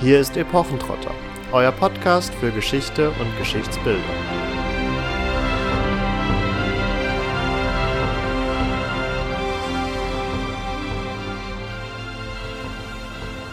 Hier ist Epochentrotter, euer Podcast für Geschichte und Geschichtsbildung.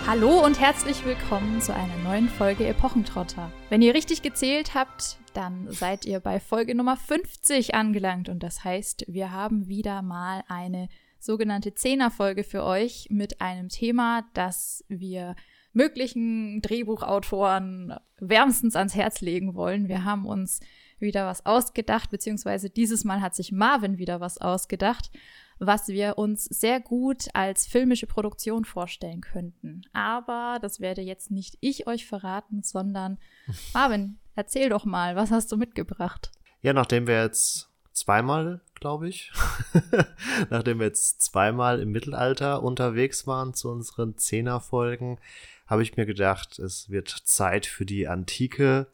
Hallo und herzlich willkommen zu einer neuen Folge Epochentrotter. Wenn ihr richtig gezählt habt, dann seid ihr bei Folge Nummer 50 angelangt und das heißt, wir haben wieder mal eine sogenannte Zehnerfolge für euch mit einem Thema, das wir möglichen Drehbuchautoren wärmstens ans Herz legen wollen. Wir haben uns wieder was ausgedacht, beziehungsweise dieses Mal hat sich Marvin wieder was ausgedacht was wir uns sehr gut als filmische Produktion vorstellen könnten. Aber das werde jetzt nicht ich euch verraten, sondern Marvin, erzähl doch mal, was hast du mitgebracht? Ja, nachdem wir jetzt zweimal, glaube ich, nachdem wir jetzt zweimal im Mittelalter unterwegs waren zu unseren Zehnerfolgen, habe ich mir gedacht, es wird Zeit für die Antike,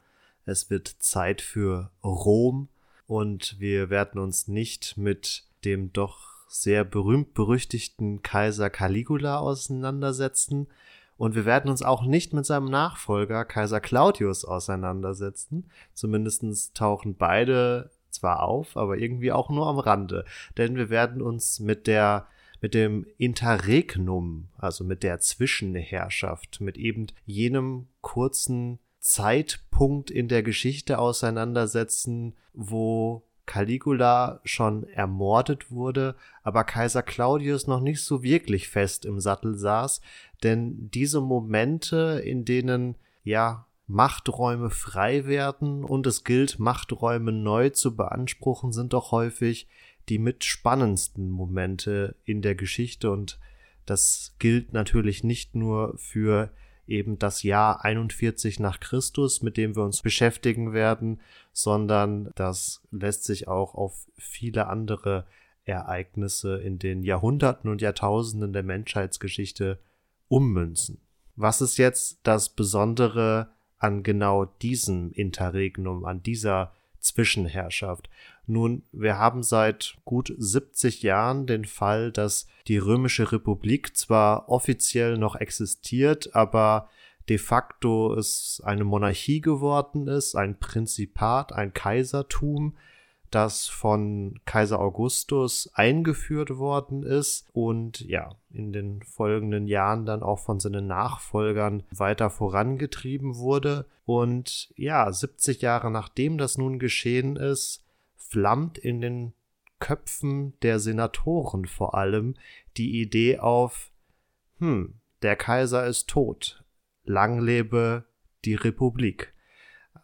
es wird Zeit für Rom und wir werden uns nicht mit dem doch sehr berühmt-berüchtigten Kaiser Caligula auseinandersetzen. Und wir werden uns auch nicht mit seinem Nachfolger Kaiser Claudius auseinandersetzen. Zumindest tauchen beide zwar auf, aber irgendwie auch nur am Rande. Denn wir werden uns mit der mit dem Interregnum, also mit der Zwischenherrschaft, mit eben jenem kurzen Zeitpunkt in der Geschichte auseinandersetzen, wo Caligula schon ermordet wurde, aber Kaiser Claudius noch nicht so wirklich fest im Sattel saß, denn diese Momente, in denen ja Machträume frei werden und es gilt, Machträume neu zu beanspruchen, sind doch häufig die mitspannendsten Momente in der Geschichte und das gilt natürlich nicht nur für eben das Jahr 41 nach Christus, mit dem wir uns beschäftigen werden, sondern das lässt sich auch auf viele andere Ereignisse in den Jahrhunderten und Jahrtausenden der Menschheitsgeschichte ummünzen. Was ist jetzt das Besondere an genau diesem Interregnum, an dieser Zwischenherrschaft? Nun, wir haben seit gut 70 Jahren den Fall, dass die Römische Republik zwar offiziell noch existiert, aber de facto es eine Monarchie geworden ist, ein Prinzipat, ein Kaisertum, das von Kaiser Augustus eingeführt worden ist und ja, in den folgenden Jahren dann auch von seinen Nachfolgern weiter vorangetrieben wurde. Und ja, 70 Jahre nachdem das nun geschehen ist, flammt in den Köpfen der Senatoren vor allem die Idee auf, hm, der Kaiser ist tot, lang lebe die Republik.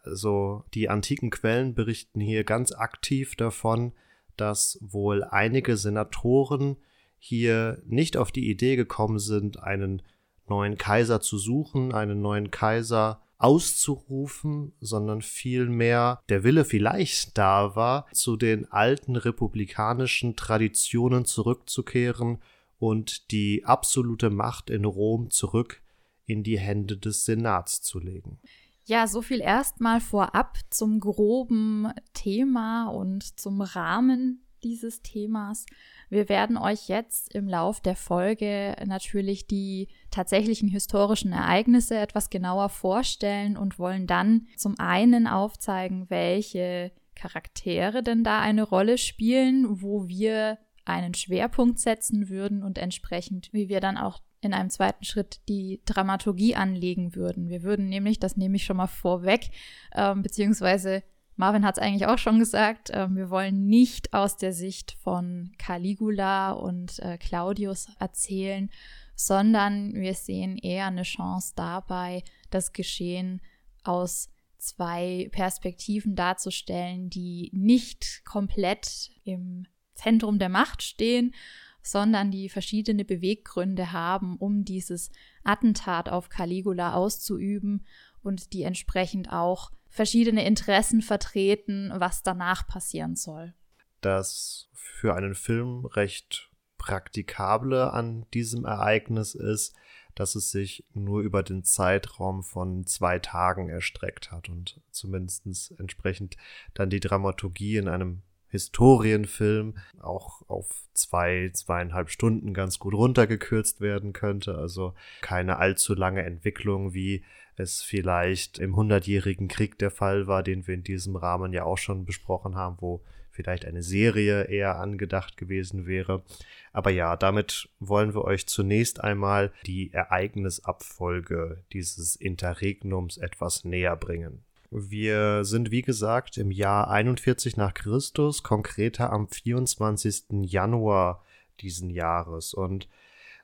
Also die antiken Quellen berichten hier ganz aktiv davon, dass wohl einige Senatoren hier nicht auf die Idee gekommen sind, einen neuen Kaiser zu suchen, einen neuen Kaiser auszurufen, sondern vielmehr der Wille vielleicht da war, zu den alten republikanischen Traditionen zurückzukehren und die absolute Macht in Rom zurück in die Hände des Senats zu legen. Ja, so viel erstmal vorab zum groben Thema und zum Rahmen dieses Themas. Wir werden euch jetzt im Lauf der Folge natürlich die tatsächlichen historischen Ereignisse etwas genauer vorstellen und wollen dann zum einen aufzeigen, welche Charaktere denn da eine Rolle spielen, wo wir einen Schwerpunkt setzen würden und entsprechend, wie wir dann auch in einem zweiten Schritt die Dramaturgie anlegen würden. Wir würden nämlich, das nehme ich schon mal vorweg, äh, beziehungsweise Marvin hat es eigentlich auch schon gesagt, äh, wir wollen nicht aus der Sicht von Caligula und äh, Claudius erzählen, sondern wir sehen eher eine Chance dabei, das Geschehen aus zwei Perspektiven darzustellen, die nicht komplett im Zentrum der Macht stehen, sondern die verschiedene Beweggründe haben, um dieses Attentat auf Caligula auszuüben und die entsprechend auch verschiedene Interessen vertreten, was danach passieren soll. Das für einen Film recht praktikable an diesem Ereignis ist, dass es sich nur über den Zeitraum von zwei Tagen erstreckt hat und zumindest entsprechend dann die Dramaturgie in einem Historienfilm auch auf zwei, zweieinhalb Stunden ganz gut runtergekürzt werden könnte. Also keine allzu lange Entwicklung, wie es vielleicht im Hundertjährigen Krieg der Fall war, den wir in diesem Rahmen ja auch schon besprochen haben, wo vielleicht eine Serie eher angedacht gewesen wäre. Aber ja, damit wollen wir euch zunächst einmal die Ereignisabfolge dieses Interregnums etwas näher bringen. Wir sind, wie gesagt, im Jahr 41 nach Christus, konkreter am 24. Januar diesen Jahres. Und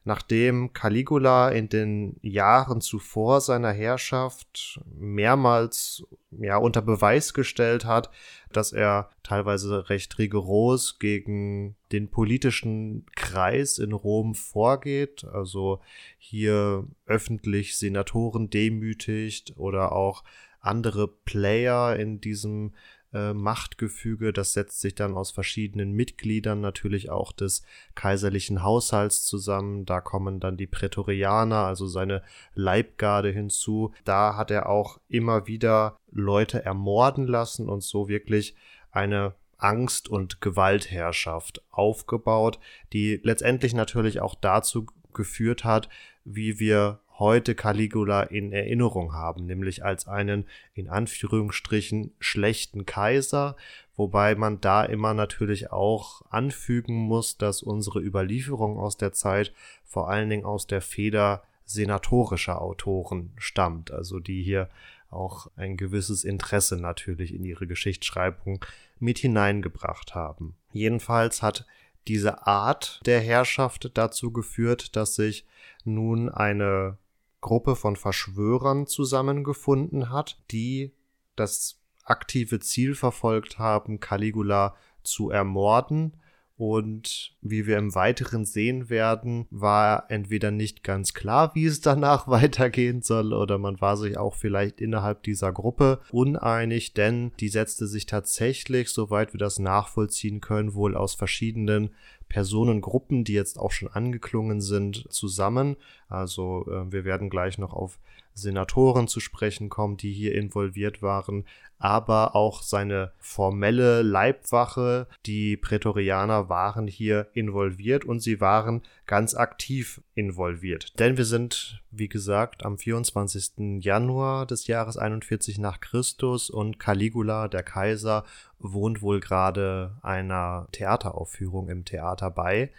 nachdem Caligula in den Jahren zuvor seiner Herrschaft mehrmals ja, unter Beweis gestellt hat, dass er teilweise recht rigoros gegen den politischen Kreis in Rom vorgeht, also hier öffentlich Senatoren demütigt oder auch andere Player in diesem äh, Machtgefüge. Das setzt sich dann aus verschiedenen Mitgliedern natürlich auch des kaiserlichen Haushalts zusammen. Da kommen dann die Prätorianer, also seine Leibgarde hinzu. Da hat er auch immer wieder Leute ermorden lassen und so wirklich eine Angst- und Gewaltherrschaft aufgebaut, die letztendlich natürlich auch dazu geführt hat, wie wir heute Caligula in Erinnerung haben, nämlich als einen in Anführungsstrichen schlechten Kaiser, wobei man da immer natürlich auch anfügen muss, dass unsere Überlieferung aus der Zeit vor allen Dingen aus der Feder senatorischer Autoren stammt, also die hier auch ein gewisses Interesse natürlich in ihre Geschichtsschreibung mit hineingebracht haben. Jedenfalls hat diese Art der Herrschaft dazu geführt, dass sich nun eine Gruppe von Verschwörern zusammengefunden hat, die das aktive Ziel verfolgt haben, Caligula zu ermorden. Und wie wir im Weiteren sehen werden, war entweder nicht ganz klar, wie es danach weitergehen soll, oder man war sich auch vielleicht innerhalb dieser Gruppe uneinig, denn die setzte sich tatsächlich, soweit wir das nachvollziehen können, wohl aus verschiedenen Personengruppen, die jetzt auch schon angeklungen sind, zusammen. Also äh, wir werden gleich noch auf Senatoren zu sprechen kommen, die hier involviert waren, aber auch seine formelle Leibwache, die Prätorianer waren hier involviert und sie waren ganz aktiv involviert. Denn wir sind, wie gesagt, am 24. Januar des Jahres 41 nach Christus und Caligula, der Kaiser, wohnt wohl gerade einer Theateraufführung im Theater bei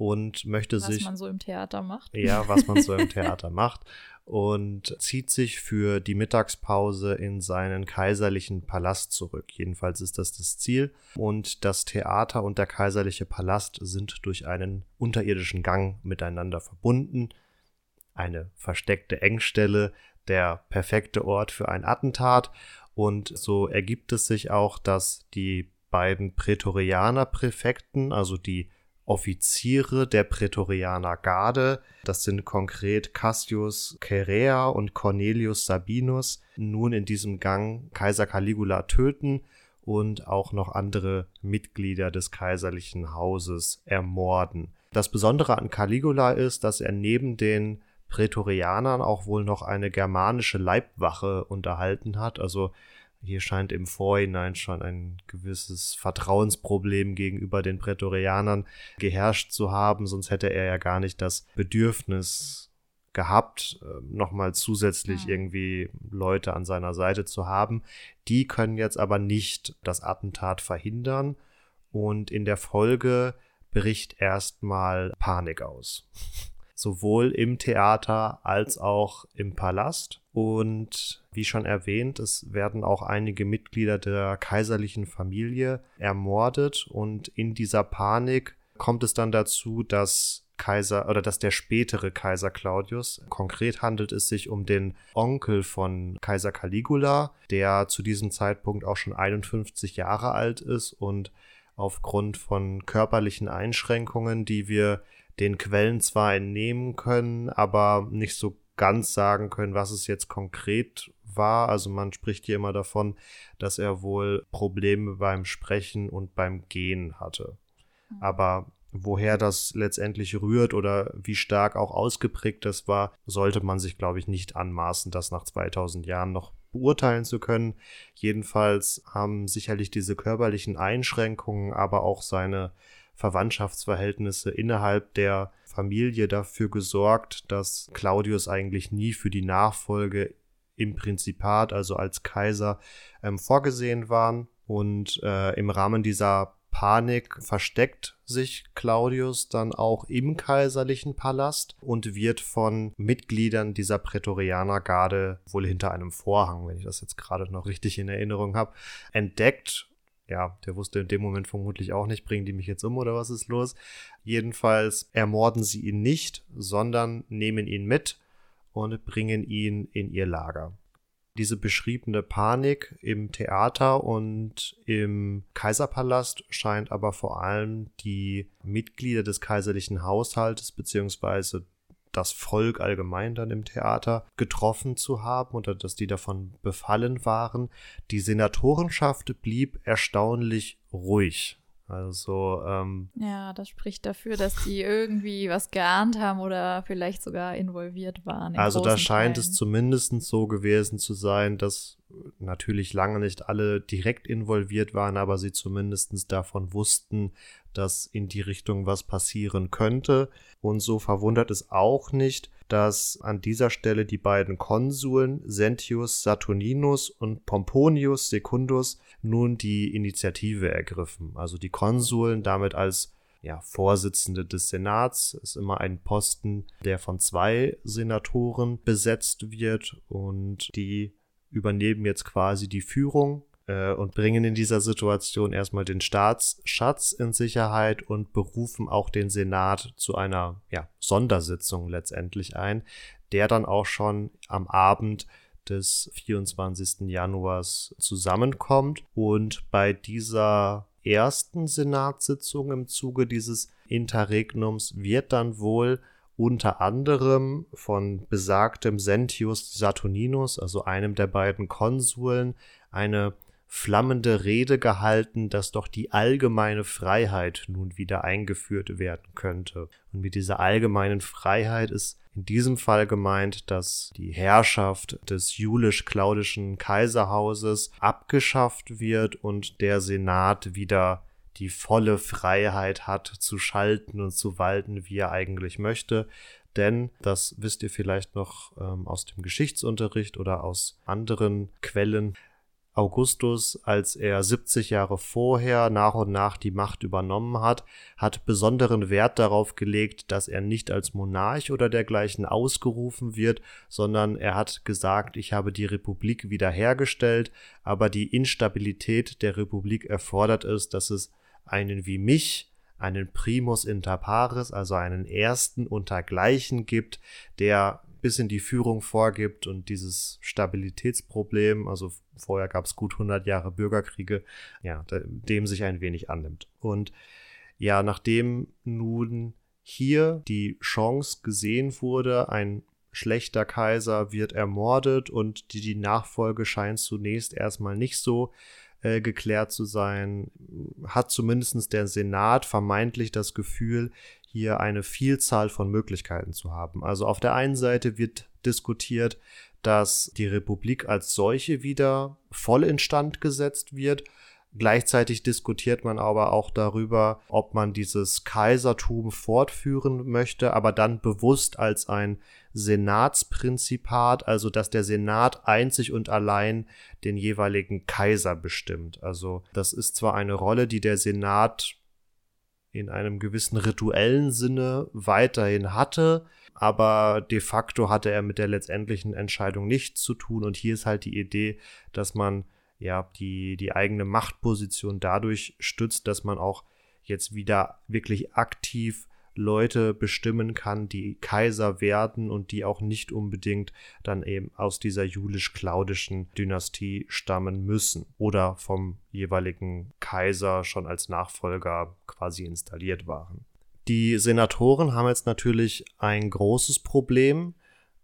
und möchte was sich. Was man so im Theater macht. Ja, was man so im Theater macht. Und zieht sich für die Mittagspause in seinen kaiserlichen Palast zurück. Jedenfalls ist das das Ziel. Und das Theater und der kaiserliche Palast sind durch einen unterirdischen Gang miteinander verbunden. Eine versteckte Engstelle, der perfekte Ort für ein Attentat. Und so ergibt es sich auch, dass die beiden Prätorianer-Präfekten, also die Offiziere der Prätorianer Garde, das sind konkret Cassius Cherea und Cornelius Sabinus, nun in diesem Gang Kaiser Caligula töten und auch noch andere Mitglieder des kaiserlichen Hauses ermorden. Das Besondere an Caligula ist, dass er neben den Prätorianern auch wohl noch eine germanische Leibwache unterhalten hat, also hier scheint im Vorhinein schon ein gewisses Vertrauensproblem gegenüber den Prätorianern geherrscht zu haben, sonst hätte er ja gar nicht das Bedürfnis gehabt, ähm, nochmal zusätzlich ja. irgendwie Leute an seiner Seite zu haben. Die können jetzt aber nicht das Attentat verhindern und in der Folge bricht erstmal Panik aus sowohl im Theater als auch im Palast. Und wie schon erwähnt, es werden auch einige Mitglieder der kaiserlichen Familie ermordet und in dieser Panik kommt es dann dazu, dass Kaiser oder dass der spätere Kaiser Claudius, konkret handelt es sich um den Onkel von Kaiser Caligula, der zu diesem Zeitpunkt auch schon 51 Jahre alt ist und aufgrund von körperlichen Einschränkungen, die wir den Quellen zwar entnehmen können, aber nicht so ganz sagen können, was es jetzt konkret war. Also man spricht hier immer davon, dass er wohl Probleme beim Sprechen und beim Gehen hatte. Mhm. Aber woher das letztendlich rührt oder wie stark auch ausgeprägt das war, sollte man sich, glaube ich, nicht anmaßen, das nach 2000 Jahren noch beurteilen zu können. Jedenfalls haben sicherlich diese körperlichen Einschränkungen, aber auch seine Verwandtschaftsverhältnisse innerhalb der Familie dafür gesorgt, dass Claudius eigentlich nie für die Nachfolge im Prinzipat, also als Kaiser, ähm, vorgesehen waren. Und äh, im Rahmen dieser Panik versteckt sich Claudius dann auch im kaiserlichen Palast und wird von Mitgliedern dieser Prätorianergarde wohl hinter einem Vorhang, wenn ich das jetzt gerade noch richtig in Erinnerung habe, entdeckt. Ja, der wusste in dem Moment vermutlich auch nicht, bringen die mich jetzt um oder was ist los? Jedenfalls ermorden sie ihn nicht, sondern nehmen ihn mit und bringen ihn in ihr Lager diese beschriebene Panik im Theater und im Kaiserpalast scheint aber vor allem die Mitglieder des kaiserlichen Haushaltes beziehungsweise das Volk allgemein dann im Theater getroffen zu haben oder dass die davon befallen waren. Die Senatorenschaft blieb erstaunlich ruhig. Also, ähm, Ja, das spricht dafür, dass die irgendwie was geahnt haben oder vielleicht sogar involviert waren. Also da scheint Teilen. es zumindest so gewesen zu sein, dass natürlich lange nicht alle direkt involviert waren, aber sie zumindest davon wussten, dass in die Richtung was passieren könnte. Und so verwundert es auch nicht, dass an dieser Stelle die beiden Konsuln Sentius Saturninus und Pomponius Secundus nun die Initiative ergriffen. Also die Konsuln damit als ja, Vorsitzende des Senats ist immer ein Posten, der von zwei Senatoren besetzt wird und die übernehmen jetzt quasi die Führung äh, und bringen in dieser Situation erstmal den Staatsschatz in Sicherheit und berufen auch den Senat zu einer ja, Sondersitzung letztendlich ein, der dann auch schon am Abend des 24. Januars zusammenkommt und bei dieser ersten Senatssitzung im Zuge dieses Interregnums wird dann wohl unter anderem von besagtem Sentius Saturninus, also einem der beiden Konsuln, eine flammende Rede gehalten, dass doch die allgemeine Freiheit nun wieder eingeführt werden könnte. Und mit dieser allgemeinen Freiheit ist in diesem Fall gemeint, dass die Herrschaft des julisch-claudischen Kaiserhauses abgeschafft wird und der Senat wieder die volle Freiheit hat zu schalten und zu walten, wie er eigentlich möchte. Denn, das wisst ihr vielleicht noch ähm, aus dem Geschichtsunterricht oder aus anderen Quellen, Augustus, als er 70 Jahre vorher nach und nach die Macht übernommen hat, hat besonderen Wert darauf gelegt, dass er nicht als Monarch oder dergleichen ausgerufen wird, sondern er hat gesagt, ich habe die Republik wiederhergestellt, aber die Instabilität der Republik erfordert es, dass es einen wie mich, einen Primus inter pares, also einen ersten untergleichen gibt, der bis in die Führung vorgibt und dieses Stabilitätsproblem, also vorher gab es gut 100 Jahre Bürgerkriege, ja, dem sich ein wenig annimmt. Und ja, nachdem nun hier die Chance gesehen wurde, ein schlechter Kaiser wird ermordet und die, die Nachfolge scheint zunächst erstmal nicht so äh, geklärt zu sein, hat zumindest der Senat vermeintlich das Gefühl, hier eine Vielzahl von Möglichkeiten zu haben. Also auf der einen Seite wird diskutiert, dass die Republik als solche wieder voll instand gesetzt wird. Gleichzeitig diskutiert man aber auch darüber, ob man dieses Kaisertum fortführen möchte, aber dann bewusst als ein Senatsprinzipat, also dass der Senat einzig und allein den jeweiligen Kaiser bestimmt. Also das ist zwar eine Rolle, die der Senat in einem gewissen rituellen Sinne weiterhin hatte, aber de facto hatte er mit der letztendlichen Entscheidung nichts zu tun und hier ist halt die Idee, dass man ja die die eigene Machtposition dadurch stützt, dass man auch jetzt wieder wirklich aktiv Leute bestimmen kann, die Kaiser werden und die auch nicht unbedingt dann eben aus dieser julisch-claudischen Dynastie stammen müssen oder vom jeweiligen Kaiser schon als Nachfolger quasi installiert waren. Die Senatoren haben jetzt natürlich ein großes Problem,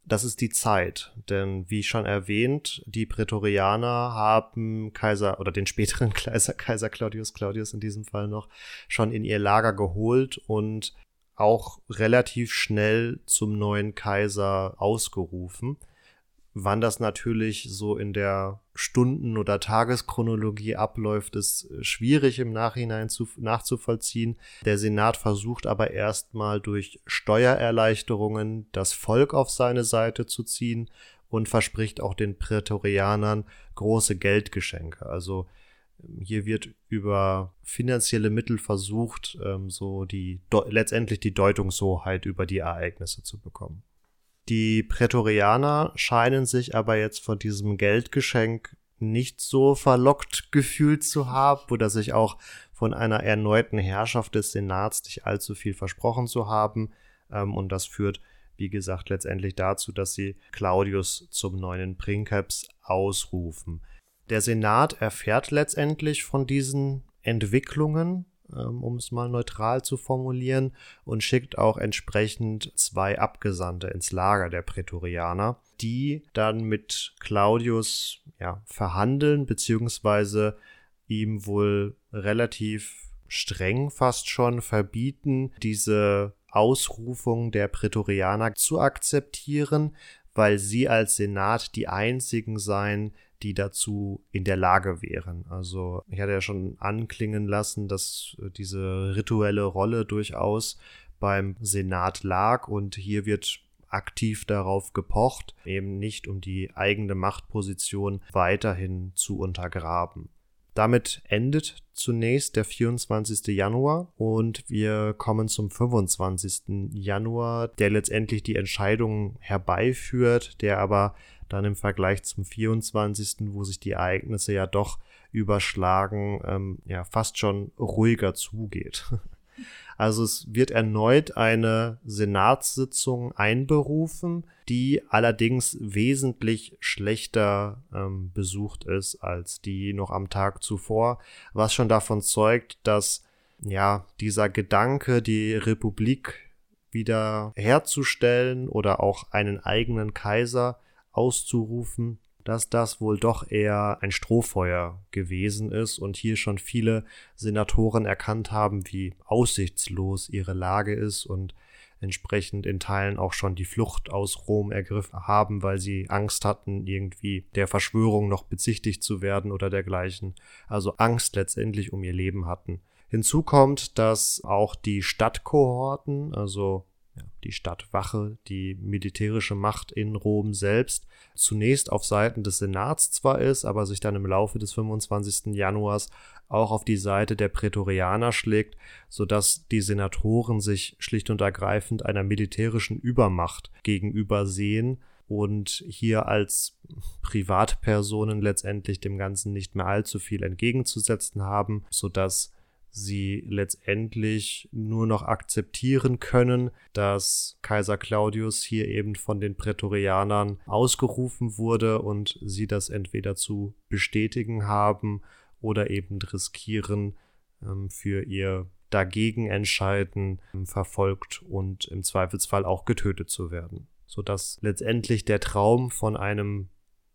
das ist die Zeit. Denn wie schon erwähnt, die Prätorianer haben Kaiser oder den späteren Kaiser, Kaiser Claudius Claudius in diesem Fall noch, schon in ihr Lager geholt und auch relativ schnell zum neuen Kaiser ausgerufen. Wann das natürlich so in der Stunden- oder Tageschronologie abläuft, ist schwierig im Nachhinein zu, nachzuvollziehen. Der Senat versucht aber erstmal durch Steuererleichterungen das Volk auf seine Seite zu ziehen und verspricht auch den Prätorianern große Geldgeschenke. Also hier wird über finanzielle Mittel versucht, ähm, so die letztendlich die Deutungshoheit über die Ereignisse zu bekommen. Die Prätorianer scheinen sich aber jetzt von diesem Geldgeschenk nicht so verlockt gefühlt zu haben oder sich auch von einer erneuten Herrschaft des Senats nicht allzu viel versprochen zu haben. Ähm, und das führt, wie gesagt, letztendlich dazu, dass sie Claudius zum neuen Princeps ausrufen. Der Senat erfährt letztendlich von diesen Entwicklungen ähm, um es mal neutral zu formulieren, und schickt auch entsprechend zwei Abgesandte ins Lager der Prätorianer, die dann mit Claudius ja, verhandeln, beziehungsweise ihm wohl relativ streng fast schon verbieten, diese Ausrufung der Prätorianer zu akzeptieren, weil sie als Senat die einzigen seien, die dazu in der Lage wären. Also ich hatte ja schon anklingen lassen, dass äh, diese rituelle Rolle durchaus beim Senat lag und hier wird aktiv darauf gepocht, eben nicht um die eigene Machtposition weiterhin zu untergraben. Damit endet zunächst der 24. Januar und wir kommen zum 25. Januar, der letztendlich die Entscheidung herbeiführt, der aber dann im Vergleich zum 24., wo sich die Ereignisse ja doch überschlagen, ähm, ja fast schon ruhiger zugeht. Also es wird erneut eine Senatssitzung einberufen, die allerdings wesentlich schlechter ähm, besucht ist als die noch am Tag zuvor, was schon davon zeugt, dass ja dieser Gedanke, die Republik wieder herzustellen oder auch einen eigenen Kaiser auszurufen, dass das wohl doch eher ein Strohfeuer gewesen ist und hier schon viele Senatoren erkannt haben, wie aussichtslos ihre Lage ist und entsprechend in Teilen auch schon die Flucht aus Rom ergriffen haben, weil sie Angst hatten, irgendwie der Verschwörung noch bezichtigt zu werden oder dergleichen. Also Angst letztendlich um ihr Leben hatten. Hinzu kommt, dass auch die Stadtkohorten, also die Stadtwache, die militärische Macht in Rom selbst, zunächst auf Seiten des Senats zwar ist, aber sich dann im Laufe des 25. Januars auch auf die Seite der Prätorianer schlägt, sodass die Senatoren sich schlicht und ergreifend einer militärischen Übermacht gegenüber sehen und hier als Privatpersonen letztendlich dem Ganzen nicht mehr allzu viel entgegenzusetzen haben, sodass sie letztendlich nur noch akzeptieren können, dass Kaiser Claudius hier eben von den Prätorianern ausgerufen wurde und sie das entweder zu bestätigen haben oder eben riskieren, ähm, für ihr dagegen entscheiden, ähm, verfolgt und im Zweifelsfall auch getötet zu werden. Sodass letztendlich der Traum von einem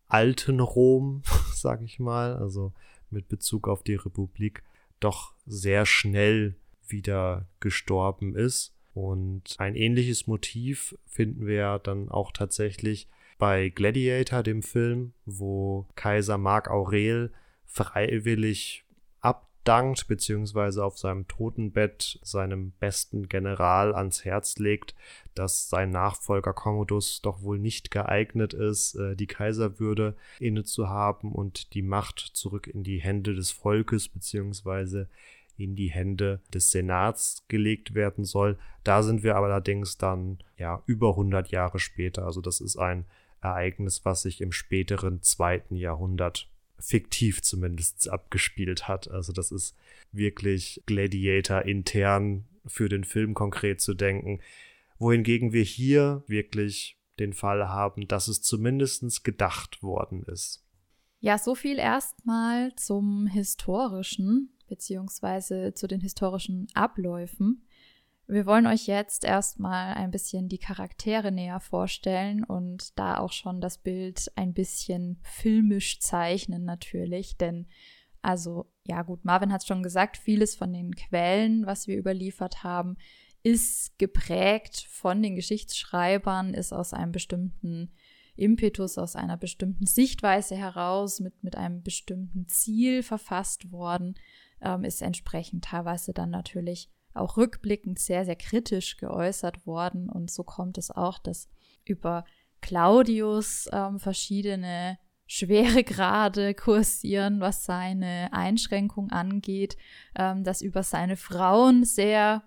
alten Rom, sag ich mal, also mit Bezug auf die Republik, doch sehr schnell wieder gestorben ist. Und ein ähnliches Motiv finden wir dann auch tatsächlich bei Gladiator, dem Film, wo Kaiser Mark Aurel freiwillig abdankt, beziehungsweise auf seinem Totenbett seinem besten General ans Herz legt, dass sein Nachfolger Commodus doch wohl nicht geeignet ist, äh, die Kaiserwürde inne zu haben und die Macht zurück in die Hände des Volkes beziehungsweise in die Hände des Senats gelegt werden soll. Da sind wir allerdings dann ja über 100 Jahre später. Also das ist ein Ereignis, was sich im späteren zweiten Jahrhundert fiktiv zumindest abgespielt hat. Also das ist wirklich Gladiator intern für den Film konkret zu denken wohingegen wir hier wirklich den Fall haben, dass es zumindest gedacht worden ist. Ja, so viel erstmal zum historischen beziehungsweise zu den historischen Abläufen. Wir wollen euch jetzt erstmal ein bisschen die Charaktere näher vorstellen und da auch schon das Bild ein bisschen filmisch zeichnen natürlich, denn also ja gut, Marvin hat es schon gesagt, vieles von den Quellen, was wir überliefert haben, ist geprägt von den Geschichtsschreibern, ist aus einem bestimmten Impetus aus einer bestimmten Sichtweise heraus, mit, mit einem bestimmten Ziel verfasst worden, ähm, ist entsprechend teilweise dann natürlich auch rückblickend sehr, sehr kritisch geäußert worden. Und so kommt es auch, dass über Claudius ähm, verschiedene schwere Grade kursieren, was seine Einschränkung angeht, ähm, dass über seine Frauen sehr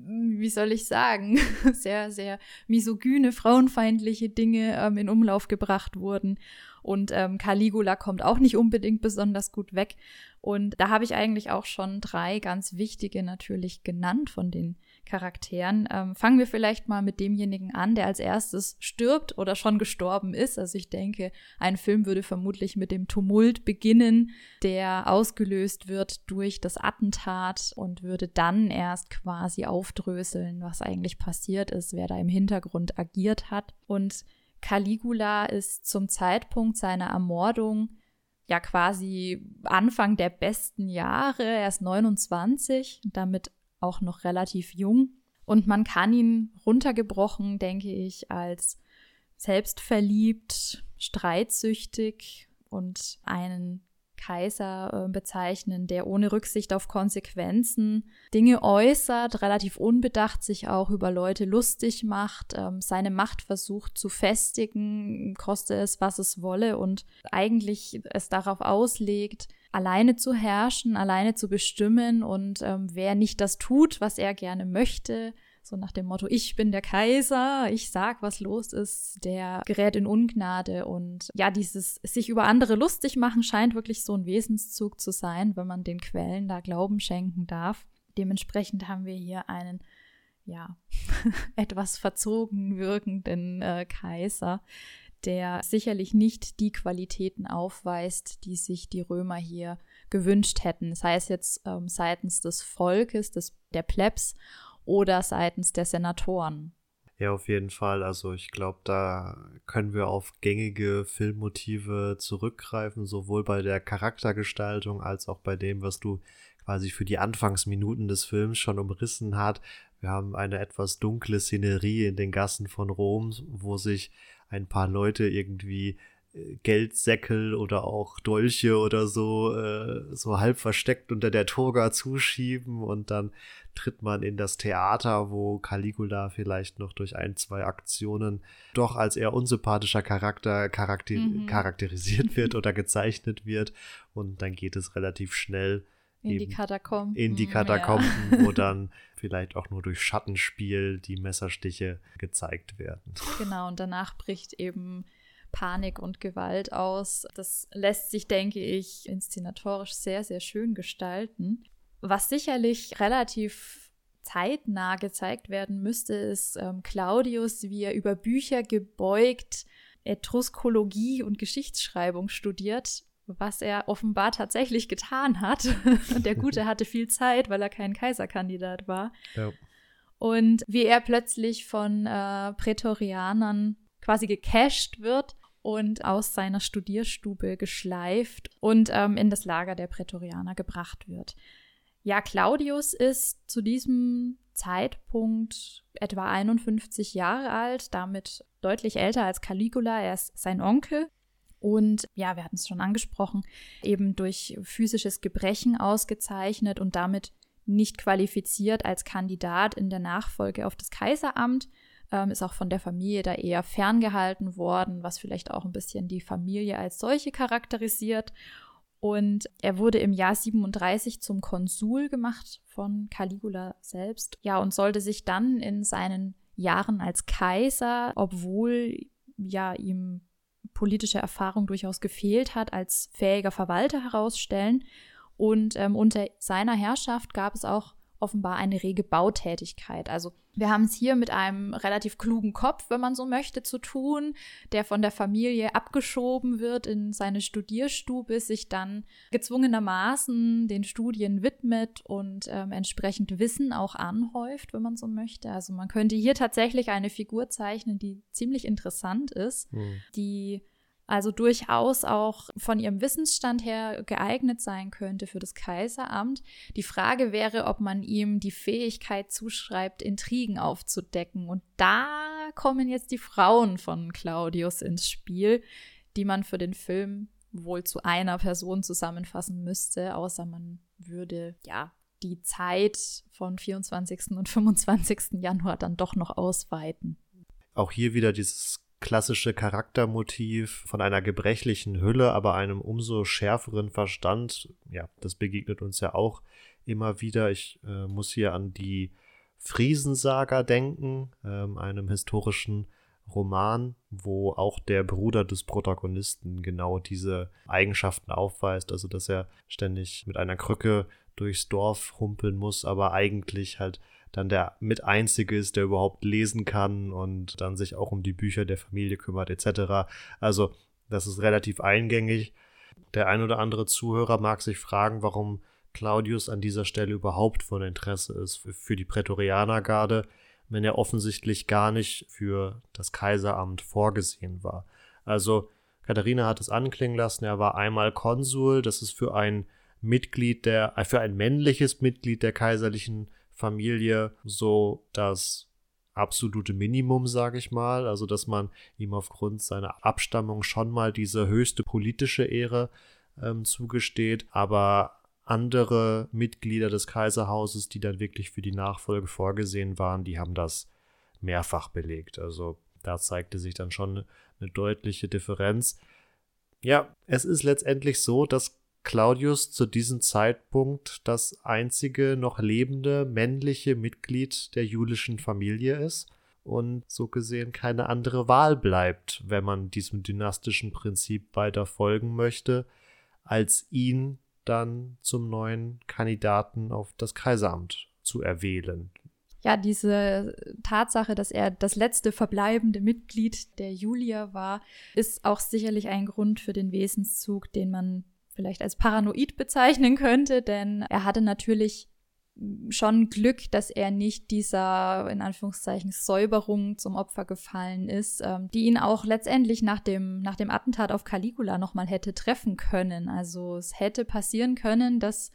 wie soll ich sagen, sehr, sehr misogyne, frauenfeindliche Dinge ähm, in Umlauf gebracht wurden. Und ähm, Caligula kommt auch nicht unbedingt besonders gut weg. Und da habe ich eigentlich auch schon drei ganz wichtige natürlich genannt von den Charakteren. Ähm, fangen wir vielleicht mal mit demjenigen an, der als erstes stirbt oder schon gestorben ist. Also ich denke, ein Film würde vermutlich mit dem Tumult beginnen, der ausgelöst wird durch das Attentat und würde dann erst quasi aufdröseln, was eigentlich passiert ist, wer da im Hintergrund agiert hat. Und Caligula ist zum Zeitpunkt seiner Ermordung ja quasi Anfang der besten Jahre. Er ist 29, damit auch noch relativ jung. Und man kann ihn runtergebrochen, denke ich, als selbstverliebt, streitsüchtig und einen Kaiser äh, bezeichnen, der ohne Rücksicht auf Konsequenzen Dinge äußert, relativ unbedacht sich auch über Leute lustig macht, ähm, seine Macht versucht zu festigen, koste es, was es wolle und eigentlich es darauf auslegt, alleine zu herrschen, alleine zu bestimmen und ähm, wer nicht das tut, was er gerne möchte, so nach dem Motto, ich bin der Kaiser, ich sag, was los ist, der gerät in Ungnade. Und ja, dieses sich über andere lustig machen scheint wirklich so ein Wesenszug zu sein, wenn man den Quellen da Glauben schenken darf. Dementsprechend haben wir hier einen, ja, etwas verzogen wirkenden äh, Kaiser, der sicherlich nicht die Qualitäten aufweist, die sich die Römer hier gewünscht hätten, sei es jetzt ähm, seitens des Volkes, des, der Plebs oder seitens der Senatoren. Ja, auf jeden Fall. Also ich glaube, da können wir auf gängige Filmmotive zurückgreifen, sowohl bei der Charaktergestaltung als auch bei dem, was du quasi für die Anfangsminuten des Films schon umrissen hat. Wir haben eine etwas dunkle Szenerie in den Gassen von Rom, wo sich ein paar Leute irgendwie Geldsäckel oder auch Dolche oder so, äh, so halb versteckt unter der Toga zuschieben und dann tritt man in das Theater, wo Caligula vielleicht noch durch ein, zwei Aktionen doch als eher unsympathischer Charakter charakter mhm. charakterisiert wird oder gezeichnet wird und dann geht es relativ schnell in die Katakomben. In die Katakomben, ja. wo dann vielleicht auch nur durch Schattenspiel die Messerstiche gezeigt werden. Genau, und danach bricht eben Panik und Gewalt aus. Das lässt sich, denke ich, inszenatorisch sehr, sehr schön gestalten. Was sicherlich relativ zeitnah gezeigt werden müsste, ist ähm, Claudius, wie er über Bücher gebeugt Etruskologie und Geschichtsschreibung studiert, was er offenbar tatsächlich getan hat. Der Gute hatte viel Zeit, weil er kein Kaiserkandidat war. Ja. Und wie er plötzlich von äh, Prätorianern quasi gecasht wird und aus seiner Studierstube geschleift und ähm, in das Lager der Prätorianer gebracht wird. Ja, Claudius ist zu diesem Zeitpunkt etwa 51 Jahre alt, damit deutlich älter als Caligula. Er ist sein Onkel und ja, wir hatten es schon angesprochen, eben durch physisches Gebrechen ausgezeichnet und damit nicht qualifiziert als Kandidat in der Nachfolge auf das Kaiseramt ähm, ist auch von der Familie da eher ferngehalten worden, was vielleicht auch ein bisschen die Familie als solche charakterisiert. Und er wurde im Jahr 37 zum Konsul gemacht von Caligula selbst. Ja, und sollte sich dann in seinen Jahren als Kaiser, obwohl ja ihm politische Erfahrung durchaus gefehlt hat, als fähiger Verwalter herausstellen. Und ähm, unter seiner Herrschaft gab es auch offenbar eine rege Bautätigkeit. Also wir haben es hier mit einem relativ klugen Kopf, wenn man so möchte, zu tun, der von der Familie abgeschoben wird in seine Studierstube, sich dann gezwungenermaßen den Studien widmet und ähm, entsprechend Wissen auch anhäuft, wenn man so möchte. Also man könnte hier tatsächlich eine Figur zeichnen, die ziemlich interessant ist, mhm. die also durchaus auch von ihrem Wissensstand her geeignet sein könnte für das Kaiseramt. Die Frage wäre, ob man ihm die Fähigkeit zuschreibt, Intrigen aufzudecken. Und da kommen jetzt die Frauen von Claudius ins Spiel, die man für den Film wohl zu einer Person zusammenfassen müsste, außer man würde ja die Zeit von 24. und 25. Januar dann doch noch ausweiten. Auch hier wieder dieses klassische Charaktermotiv von einer gebrechlichen Hülle, aber einem umso schärferen Verstand. Ja, das begegnet uns ja auch immer wieder. Ich äh, muss hier an die Friesensaga denken, ähm, einem historischen Roman, wo auch der Bruder des Protagonisten genau diese Eigenschaften aufweist, also dass er ständig mit einer Krücke durchs Dorf humpeln muss, aber eigentlich halt dann der mit einzige ist, der überhaupt lesen kann und dann sich auch um die Bücher der Familie kümmert etc. Also das ist relativ eingängig. Der ein oder andere Zuhörer mag sich fragen, warum Claudius an dieser Stelle überhaupt von Interesse ist für die Prätorianergarde, wenn er offensichtlich gar nicht für das Kaiseramt vorgesehen war. Also Katharina hat es anklingen lassen, er war einmal Konsul, das ist für ein Mitglied der, für ein männliches Mitglied der kaiserlichen Familie so das absolute Minimum, sage ich mal. Also, dass man ihm aufgrund seiner Abstammung schon mal diese höchste politische Ehre ähm, zugesteht. Aber andere Mitglieder des Kaiserhauses, die dann wirklich für die Nachfolge vorgesehen waren, die haben das mehrfach belegt. Also da zeigte sich dann schon eine deutliche Differenz. Ja, es ist letztendlich so, dass Claudius zu diesem Zeitpunkt das einzige noch lebende männliche Mitglied der julischen Familie ist und so gesehen keine andere Wahl bleibt, wenn man diesem dynastischen Prinzip weiter folgen möchte, als ihn dann zum neuen Kandidaten auf das Kaiseramt zu erwählen. Ja, diese Tatsache, dass er das letzte verbleibende Mitglied der Julia war, ist auch sicherlich ein Grund für den Wesenszug, den man vielleicht als paranoid bezeichnen könnte, denn er hatte natürlich schon Glück, dass er nicht dieser, in Anführungszeichen, Säuberung zum Opfer gefallen ist, ähm, die ihn auch letztendlich nach dem, nach dem Attentat auf Caligula nochmal hätte treffen können. Also es hätte passieren können, dass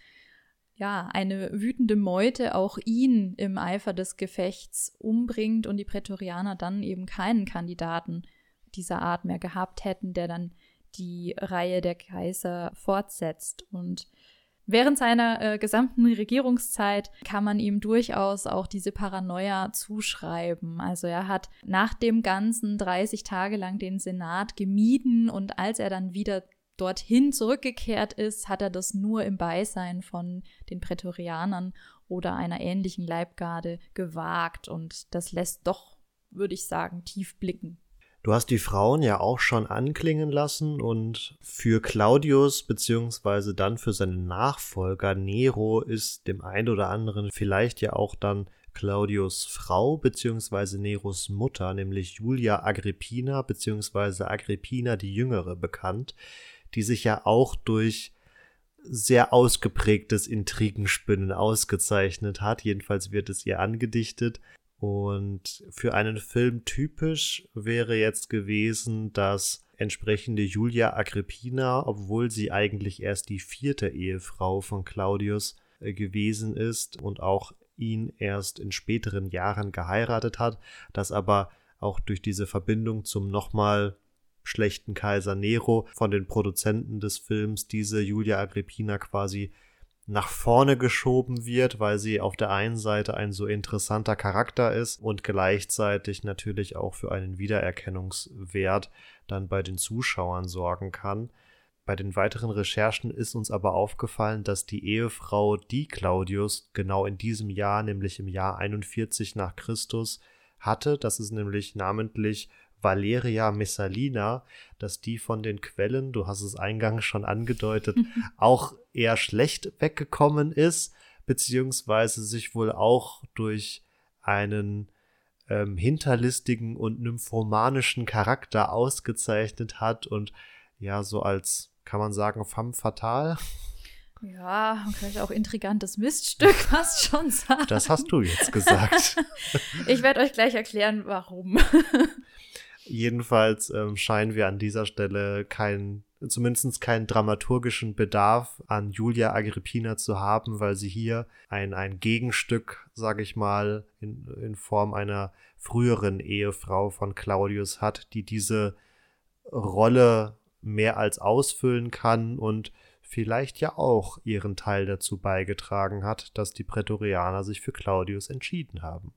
ja, eine wütende Meute auch ihn im Eifer des Gefechts umbringt und die Prätorianer dann eben keinen Kandidaten dieser Art mehr gehabt hätten, der dann die Reihe der Kaiser fortsetzt. Und während seiner äh, gesamten Regierungszeit kann man ihm durchaus auch diese Paranoia zuschreiben. Also er hat nach dem Ganzen 30 Tage lang den Senat gemieden und als er dann wieder dorthin zurückgekehrt ist, hat er das nur im Beisein von den Prätorianern oder einer ähnlichen Leibgarde gewagt. Und das lässt doch, würde ich sagen, tief blicken. Du hast die Frauen ja auch schon anklingen lassen und für Claudius beziehungsweise dann für seinen Nachfolger Nero ist dem einen oder anderen vielleicht ja auch dann Claudius Frau beziehungsweise Neros Mutter, nämlich Julia Agrippina beziehungsweise Agrippina die Jüngere bekannt, die sich ja auch durch sehr ausgeprägtes Intrigenspinnen ausgezeichnet hat. Jedenfalls wird es ihr angedichtet. Und für einen Film typisch wäre jetzt gewesen, dass entsprechende Julia Agrippina, obwohl sie eigentlich erst die vierte Ehefrau von Claudius äh, gewesen ist und auch ihn erst in späteren Jahren geheiratet hat, dass aber auch durch diese Verbindung zum nochmal schlechten Kaiser Nero von den Produzenten des Films diese Julia Agrippina quasi nach vorne geschoben wird, weil sie auf der einen Seite ein so interessanter Charakter ist und gleichzeitig natürlich auch für einen Wiedererkennungswert dann bei den Zuschauern sorgen kann. Bei den weiteren Recherchen ist uns aber aufgefallen, dass die Ehefrau die Claudius genau in diesem Jahr, nämlich im Jahr 41 nach Christus, hatte. Das ist nämlich namentlich Valeria Messalina, dass die von den Quellen, du hast es eingangs schon angedeutet, auch eher schlecht weggekommen ist, beziehungsweise sich wohl auch durch einen ähm, hinterlistigen und nymphomanischen Charakter ausgezeichnet hat und ja, so als, kann man sagen, femme fatale. Ja, könnte auch intrigantes Miststück fast schon sagen. Das hast du jetzt gesagt. ich werde euch gleich erklären, warum. Jedenfalls ähm, scheinen wir an dieser Stelle kein zumindest keinen dramaturgischen Bedarf an Julia Agrippina zu haben, weil sie hier ein, ein Gegenstück, sage ich mal, in, in Form einer früheren Ehefrau von Claudius hat, die diese Rolle mehr als ausfüllen kann und vielleicht ja auch ihren Teil dazu beigetragen hat, dass die Prätorianer sich für Claudius entschieden haben.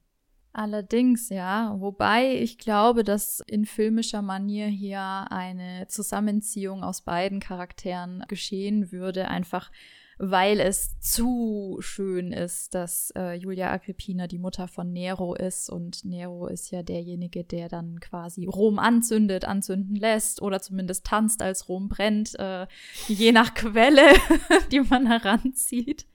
Allerdings, ja. Wobei ich glaube, dass in filmischer Manier hier eine Zusammenziehung aus beiden Charakteren geschehen würde, einfach weil es zu schön ist, dass äh, Julia Agrippina die Mutter von Nero ist. Und Nero ist ja derjenige, der dann quasi Rom anzündet, anzünden lässt oder zumindest tanzt, als Rom brennt, äh, je nach Quelle, die man heranzieht.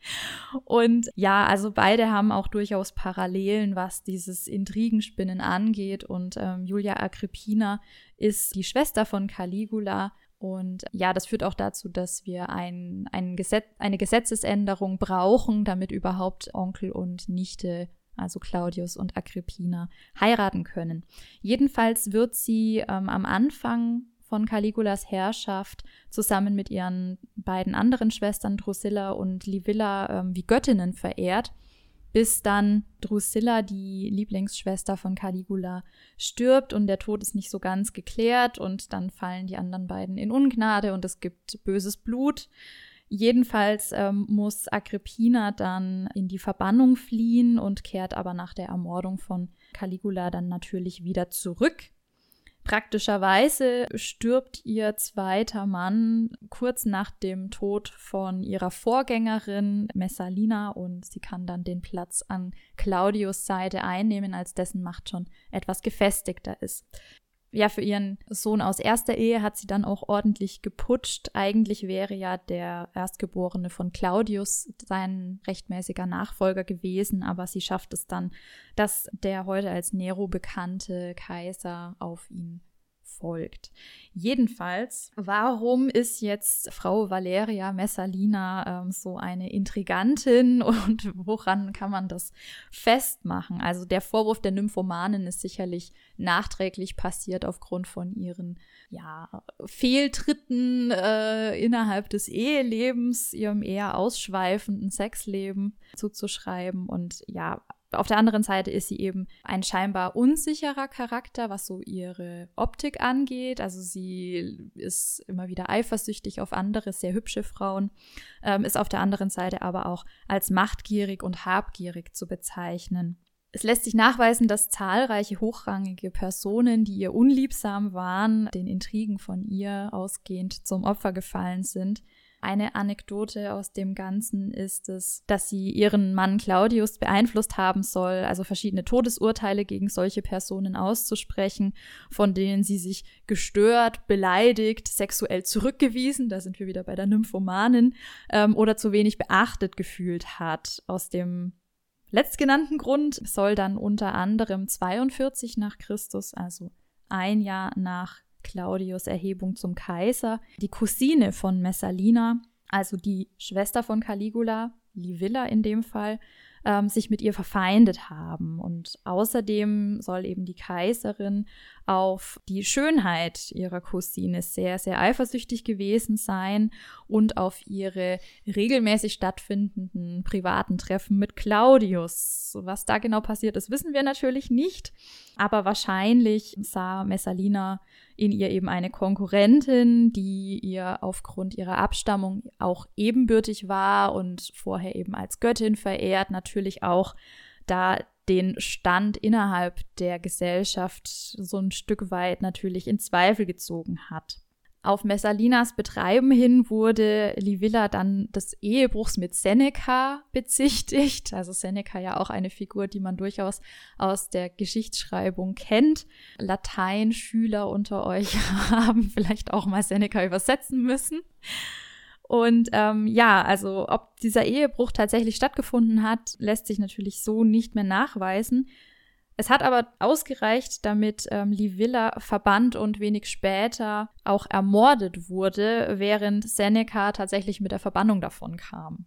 Und ja, also beide haben auch durchaus Parallelen, was dieses Intrigenspinnen angeht. Und ähm, Julia Agrippina ist die Schwester von Caligula und ja, das führt auch dazu, dass wir ein, ein Gesetz, eine Gesetzesänderung brauchen, damit überhaupt Onkel und Nichte, also Claudius und Agrippina, heiraten können. Jedenfalls wird sie ähm, am Anfang von Caligulas Herrschaft zusammen mit ihren beiden anderen Schwestern Drusilla und Livilla ähm, wie Göttinnen verehrt bis dann Drusilla, die Lieblingsschwester von Caligula, stirbt und der Tod ist nicht so ganz geklärt und dann fallen die anderen beiden in Ungnade und es gibt böses Blut. Jedenfalls ähm, muss Agrippina dann in die Verbannung fliehen und kehrt aber nach der Ermordung von Caligula dann natürlich wieder zurück Praktischerweise stirbt ihr zweiter Mann kurz nach dem Tod von ihrer Vorgängerin Messalina und sie kann dann den Platz an Claudius Seite einnehmen, als dessen Macht schon etwas gefestigter ist. Ja, für ihren Sohn aus erster Ehe hat sie dann auch ordentlich geputscht. Eigentlich wäre ja der Erstgeborene von Claudius sein rechtmäßiger Nachfolger gewesen, aber sie schafft es dann, dass der heute als Nero bekannte Kaiser auf ihn folgt. Jedenfalls, warum ist jetzt Frau Valeria Messalina ähm, so eine Intrigantin und woran kann man das festmachen? Also der Vorwurf der Nymphomanen ist sicherlich nachträglich passiert aufgrund von ihren ja, Fehltritten äh, innerhalb des Ehelebens, ihrem eher ausschweifenden Sexleben zuzuschreiben und ja, auf der anderen Seite ist sie eben ein scheinbar unsicherer Charakter, was so ihre Optik angeht. Also sie ist immer wieder eifersüchtig auf andere, sehr hübsche Frauen, ähm, ist auf der anderen Seite aber auch als machtgierig und habgierig zu bezeichnen. Es lässt sich nachweisen, dass zahlreiche hochrangige Personen, die ihr unliebsam waren, den Intrigen von ihr ausgehend zum Opfer gefallen sind. Eine Anekdote aus dem Ganzen ist es, dass sie ihren Mann Claudius beeinflusst haben soll, also verschiedene Todesurteile gegen solche Personen auszusprechen, von denen sie sich gestört, beleidigt, sexuell zurückgewiesen, da sind wir wieder bei der Nymphomanin, ähm, oder zu wenig beachtet gefühlt hat. Aus dem letztgenannten Grund soll dann unter anderem 42 nach Christus, also ein Jahr nach Claudius Erhebung zum Kaiser, die Cousine von Messalina, also die Schwester von Caligula, Livilla in dem Fall, ähm, sich mit ihr verfeindet haben. Und außerdem soll eben die Kaiserin auf die Schönheit ihrer Cousine sehr, sehr eifersüchtig gewesen sein und auf ihre regelmäßig stattfindenden privaten Treffen mit Claudius. Was da genau passiert ist, wissen wir natürlich nicht. Aber wahrscheinlich sah Messalina in ihr eben eine Konkurrentin, die ihr aufgrund ihrer Abstammung auch ebenbürtig war und vorher eben als Göttin verehrt, natürlich auch da den Stand innerhalb der Gesellschaft so ein Stück weit natürlich in Zweifel gezogen hat. Auf Messalinas Betreiben hin wurde Livilla dann des Ehebruchs mit Seneca bezichtigt. Also Seneca ja auch eine Figur, die man durchaus aus der Geschichtsschreibung kennt. Lateinschüler unter euch haben vielleicht auch mal Seneca übersetzen müssen. Und ähm, ja, also ob dieser Ehebruch tatsächlich stattgefunden hat, lässt sich natürlich so nicht mehr nachweisen. Es hat aber ausgereicht, damit ähm, Livilla verbannt und wenig später auch ermordet wurde, während Seneca tatsächlich mit der Verbannung davon kam.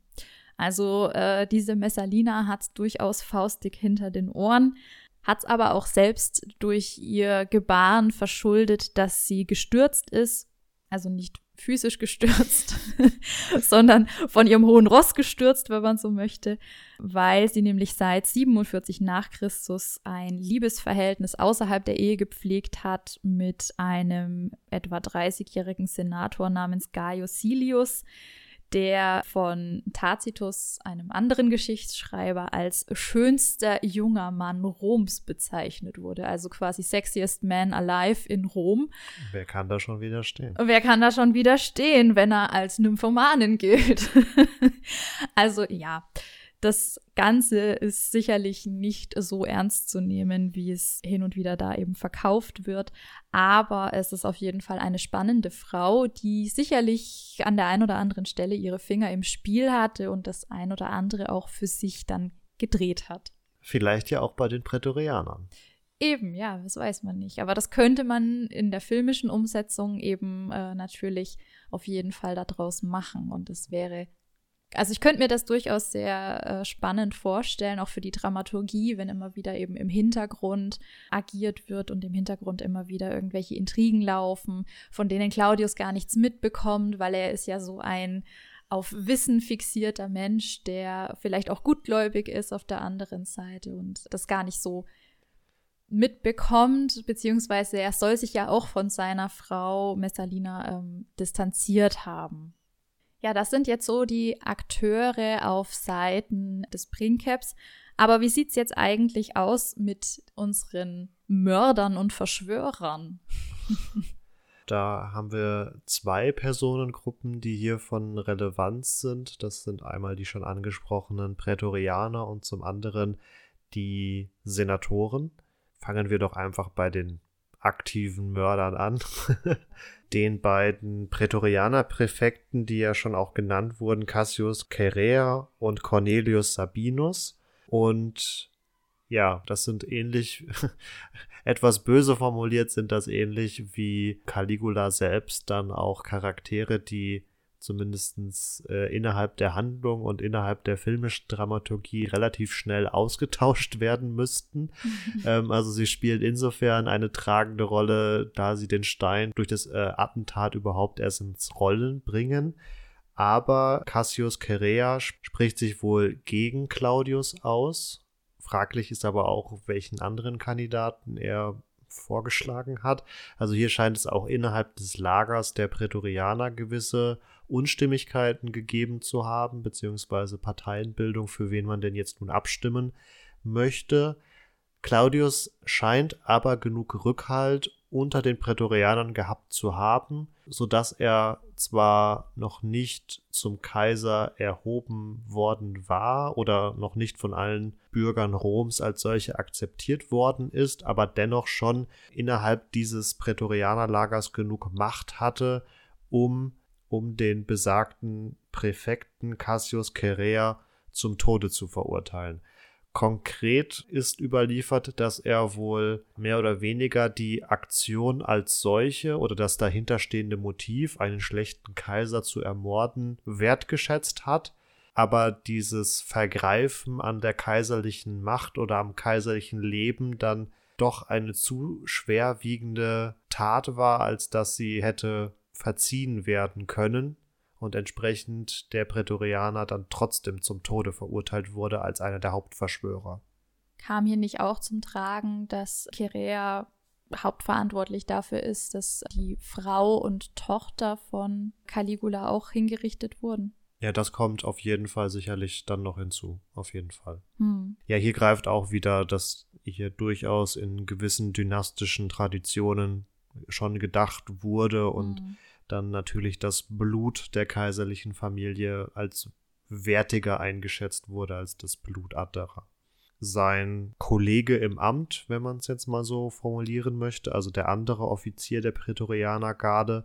Also äh, diese Messalina hat durchaus faustig hinter den Ohren, hat es aber auch selbst durch ihr Gebaren verschuldet, dass sie gestürzt ist also nicht physisch gestürzt, sondern von ihrem hohen Ross gestürzt, wenn man so möchte, weil sie nämlich seit 47 nach Christus ein Liebesverhältnis außerhalb der Ehe gepflegt hat mit einem etwa 30-jährigen Senator namens Gaius Silius, der von Tacitus, einem anderen Geschichtsschreiber, als schönster junger Mann Roms bezeichnet wurde. Also quasi sexiest man alive in Rom. Wer kann da schon widerstehen? Wer kann da schon widerstehen, wenn er als Nymphomanin gilt? also ja, das Ganze ist sicherlich nicht so ernst zu nehmen, wie es hin und wieder da eben verkauft wird. Aber es ist auf jeden Fall eine spannende Frau, die sicherlich an der einen oder anderen Stelle ihre Finger im Spiel hatte und das ein oder andere auch für sich dann gedreht hat. Vielleicht ja auch bei den Prätorianern. Eben, ja, das weiß man nicht. Aber das könnte man in der filmischen Umsetzung eben äh, natürlich auf jeden Fall daraus machen. Und es wäre also ich könnte mir das durchaus sehr äh, spannend vorstellen, auch für die Dramaturgie, wenn immer wieder eben im Hintergrund agiert wird und im Hintergrund immer wieder irgendwelche Intrigen laufen, von denen Claudius gar nichts mitbekommt, weil er ist ja so ein auf Wissen fixierter Mensch, der vielleicht auch gutgläubig ist auf der anderen Seite und das gar nicht so mitbekommt, beziehungsweise er soll sich ja auch von seiner Frau Messalina ähm, distanziert haben. Ja, das sind jetzt so die Akteure auf Seiten des Princeps. Aber wie sieht es jetzt eigentlich aus mit unseren Mördern und Verschwörern? Da haben wir zwei Personengruppen, die hier von Relevanz sind. Das sind einmal die schon angesprochenen Prätorianer und zum anderen die Senatoren. Fangen wir doch einfach bei den aktiven Mördern an. den beiden Prätorianerpräfekten, die ja schon auch genannt wurden, Cassius Chaerea und Cornelius Sabinus. Und ja, das sind ähnlich, etwas böse formuliert sind das ähnlich wie Caligula selbst dann auch Charaktere, die zumindest äh, innerhalb der Handlung und innerhalb der filmischen Dramaturgie relativ schnell ausgetauscht werden müssten. ähm, also sie spielt insofern eine tragende Rolle, da sie den Stein durch das äh, Attentat überhaupt erst ins Rollen bringen. Aber Cassius Chaerea spricht sich wohl gegen Claudius aus. Fraglich ist aber auch, welchen anderen Kandidaten er vorgeschlagen hat. Also hier scheint es auch innerhalb des Lagers der Prätorianer gewisse Unstimmigkeiten gegeben zu haben, beziehungsweise Parteienbildung, für wen man denn jetzt nun abstimmen möchte. Claudius scheint aber genug Rückhalt unter den Prätorianern gehabt zu haben, so dass er zwar noch nicht zum Kaiser erhoben worden war oder noch nicht von allen Bürgern Roms als solche akzeptiert worden ist, aber dennoch schon innerhalb dieses Prätorianerlagers genug Macht hatte, um um den besagten Präfekten Cassius Chaerea zum Tode zu verurteilen. Konkret ist überliefert, dass er wohl mehr oder weniger die Aktion als solche oder das dahinterstehende Motiv, einen schlechten Kaiser zu ermorden, wertgeschätzt hat, aber dieses Vergreifen an der kaiserlichen Macht oder am kaiserlichen Leben dann doch eine zu schwerwiegende Tat war, als dass sie hätte verziehen werden können und entsprechend der Prätorianer dann trotzdem zum Tode verurteilt wurde als einer der Hauptverschwörer. Kam hier nicht auch zum Tragen, dass Chirea hauptverantwortlich dafür ist, dass die Frau und Tochter von Caligula auch hingerichtet wurden? Ja, das kommt auf jeden Fall sicherlich dann noch hinzu. Auf jeden Fall. Hm. Ja, hier greift auch wieder, dass hier durchaus in gewissen dynastischen Traditionen schon gedacht wurde und hm dann natürlich das Blut der kaiserlichen Familie als wertiger eingeschätzt wurde als das Blut anderer. Sein Kollege im Amt, wenn man es jetzt mal so formulieren möchte, also der andere Offizier der Prätorianergarde,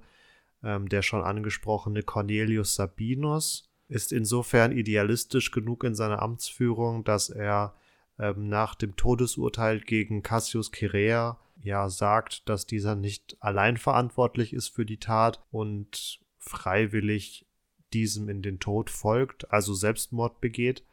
ähm, der schon angesprochene Cornelius Sabinus, ist insofern idealistisch genug in seiner Amtsführung, dass er ähm, nach dem Todesurteil gegen Cassius Chirea ja sagt, dass dieser nicht allein verantwortlich ist für die Tat und freiwillig diesem in den Tod folgt, also Selbstmord begeht.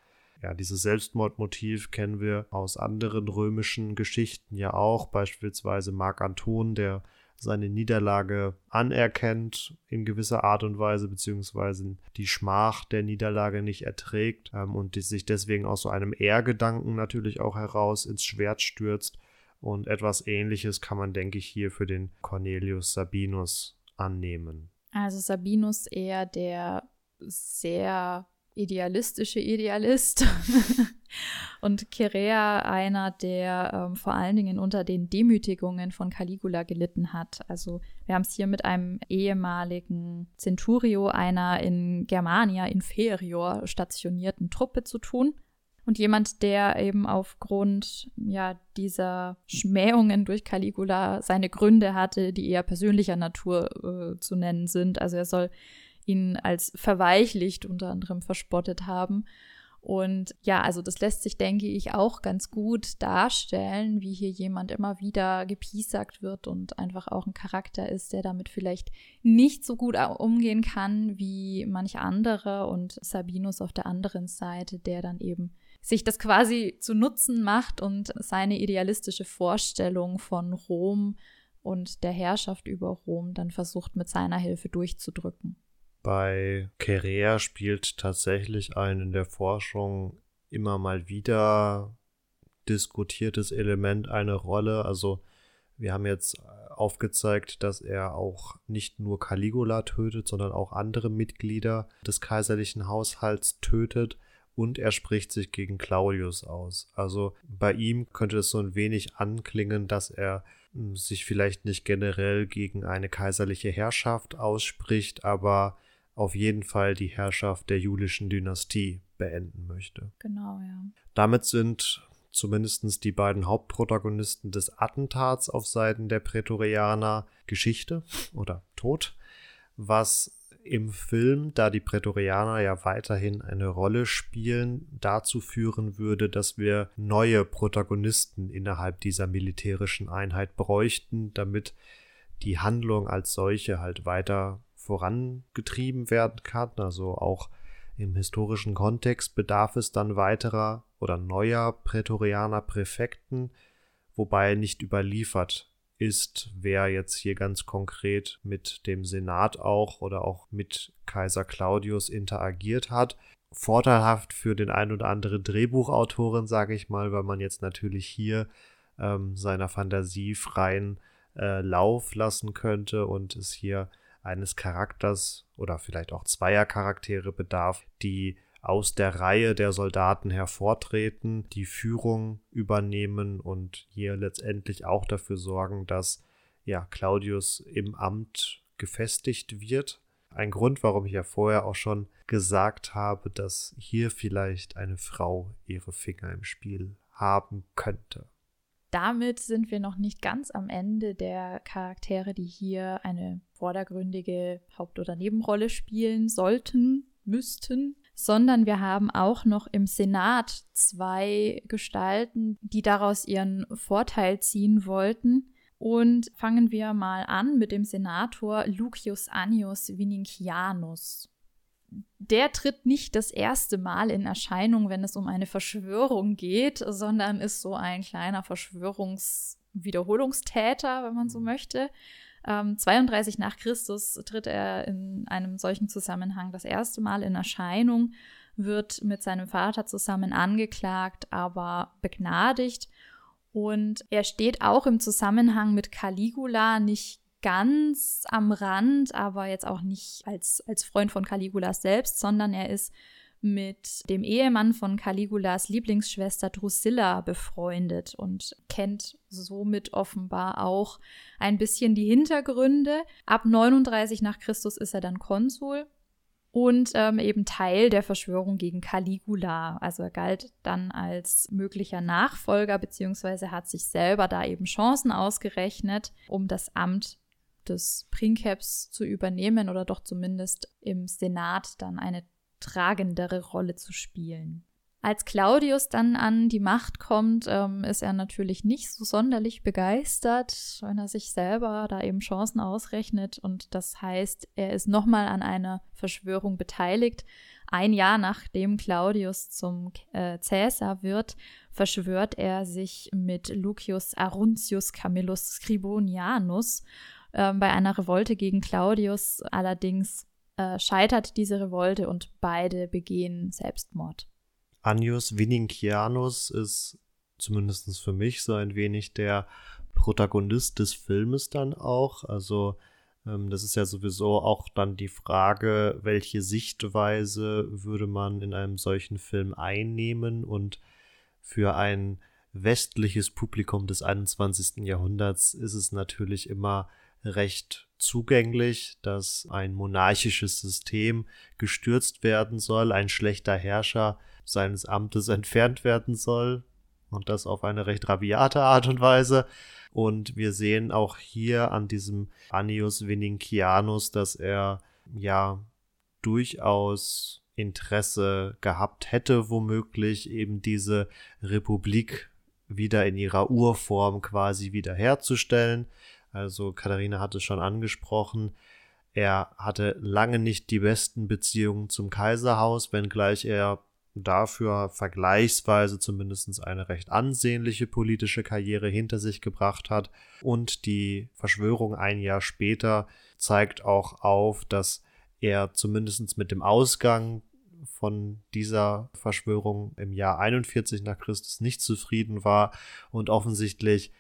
Ja, dieses Selbstmordmotiv kennen wir aus anderen römischen Geschichten ja auch, beispielsweise Mark Anton, der seine Niederlage anerkennt in gewisser Art und Weise, beziehungsweise die Schmach der Niederlage nicht erträgt ähm, und die sich deswegen aus so einem Ehrgedanken natürlich auch heraus ins Schwert stürzt. Und etwas ähnliches kann man, denke ich, hier für den Cornelius Sabinus annehmen. Also Sabinus eher der sehr idealistische Idealist und Cherea einer, der ähm, vor allen Dingen unter den Demütigungen von Caligula gelitten hat. Also wir haben es hier mit einem ehemaligen Centurio einer in Germania inferior stationierten Truppe zu tun. Und jemand, der eben aufgrund ja, dieser Schmähungen durch Caligula seine Gründe hatte, die eher persönlicher Natur äh, zu nennen sind. Also er soll ihn als verweichlicht unter anderem verspottet haben. Und ja, also das lässt sich, denke ich, auch ganz gut darstellen, wie hier jemand immer wieder gepiesackt wird und einfach auch ein Charakter ist, der damit vielleicht nicht so gut umgehen kann wie manch andere und Sabinus auf der anderen Seite, der dann eben sich das quasi zu Nutzen macht und seine idealistische Vorstellung von Rom und der Herrschaft über Rom dann versucht mit seiner Hilfe durchzudrücken. Bei Kerea spielt tatsächlich ein in der Forschung immer mal wieder diskutiertes Element eine Rolle. Also wir haben jetzt aufgezeigt, dass er auch nicht nur Caligula tötet, sondern auch andere Mitglieder des kaiserlichen Haushalts tötet und er spricht sich gegen Claudius aus. Also bei ihm könnte es so ein wenig anklingen, dass er hm, sich vielleicht nicht generell gegen eine kaiserliche Herrschaft ausspricht, aber auf jeden Fall die Herrschaft der julischen Dynastie beenden möchte. Genau, ja. Damit sind zumindest die beiden Hauptprotagonisten des Attentats auf Seiten der Prätorianer Geschichte oder Tod, was im Film, da die Prätorianer ja weiterhin eine Rolle spielen, dazu führen würde, dass wir neue Protagonisten innerhalb dieser militärischen Einheit bräuchten, damit die Handlung als solche halt weiter vorangetrieben werden kann. Also auch im historischen Kontext bedarf es dann weiterer oder neuer Prätorianer Präfekten, wobei nicht überliefert ist, wer jetzt hier ganz konkret mit dem Senat auch oder auch mit Kaiser Claudius interagiert hat. Vorteilhaft für den ein oder anderen Drehbuchautoren, sage ich mal, weil man jetzt natürlich hier ähm, seiner Fantasie freien äh, Lauf lassen könnte und es hier eines Charakters oder vielleicht auch zweier Charaktere bedarf, die aus der Reihe der Soldaten hervortreten, die Führung übernehmen und hier letztendlich auch dafür sorgen, dass ja Claudius im Amt gefestigt wird. Ein Grund, warum ich ja vorher auch schon gesagt habe, dass hier vielleicht eine Frau ihre Finger im Spiel haben könnte damit sind wir noch nicht ganz am Ende der Charaktere, die hier eine vordergründige Haupt- oder Nebenrolle spielen sollten, müssten, sondern wir haben auch noch im Senat zwei Gestalten, die daraus ihren Vorteil ziehen wollten. Und fangen wir mal an mit dem Senator Lucius Annius Vinicianus der tritt nicht das erste Mal in Erscheinung, wenn es um eine Verschwörung geht, sondern ist so ein kleiner Verschwörungswiederholungstäter, wenn man so möchte. Ähm, 32 nach Christus tritt er in einem solchen Zusammenhang das erste Mal in Erscheinung, wird mit seinem Vater zusammen angeklagt, aber begnadigt. Und er steht auch im Zusammenhang mit Caligula nicht ganz am Rand, aber jetzt auch nicht als, als Freund von Caligulas selbst, sondern er ist mit dem Ehemann von Caligulas Lieblingsschwester Drusilla befreundet und kennt somit offenbar auch ein bisschen die Hintergründe. Ab 39 nach Christus ist er dann Konsul und ähm, eben Teil der Verschwörung gegen Caligula. Also er galt dann als möglicher Nachfolger, beziehungsweise hat sich selber da eben Chancen ausgerechnet, um das Amt des Princeps zu übernehmen oder doch zumindest im Senat dann eine tragendere Rolle zu spielen. Als Claudius dann an die Macht kommt, ähm, ist er natürlich nicht so sonderlich begeistert, wenn er sich selber da eben Chancen ausrechnet. Und das heißt, er ist nochmal an einer Verschwörung beteiligt. Ein Jahr nachdem Claudius zum äh, Cäsar wird, verschwört er sich mit Lucius Aruntius Camillus Scribonianus äh, bei einer Revolte gegen Claudius. Allerdings äh, scheitert diese Revolte und beide begehen Selbstmord. Annius Vinincianus ist zumindest für mich so ein wenig der Protagonist des Filmes dann auch. Also ähm, das ist ja sowieso auch dann die Frage, welche Sichtweise würde man in einem solchen Film einnehmen und für ein westliches Publikum des 21. Jahrhunderts ist es natürlich immer recht zugänglich, dass ein monarchisches System gestürzt werden soll, ein schlechter Herrscher seines Amtes entfernt werden soll und das auf eine recht rabiate Art und Weise. Und wir sehen auch hier an diesem Annius Vinincianus, dass er ja durchaus Interesse gehabt hätte, womöglich eben diese Republik wieder in ihrer Urform quasi wiederherzustellen. Also Katharina hat es schon angesprochen. Er hatte lange nicht die besten Beziehungen zum Kaiserhaus, wenngleich er dafür vergleichsweise zumindest eine recht ansehnliche politische Karriere hinter sich gebracht hat. Und die Verschwörung ein Jahr später zeigt auch auf, dass er zumindest mit dem Ausgang von dieser Verschwörung im Jahr 41 nach Christus nicht zufrieden war und offensichtlich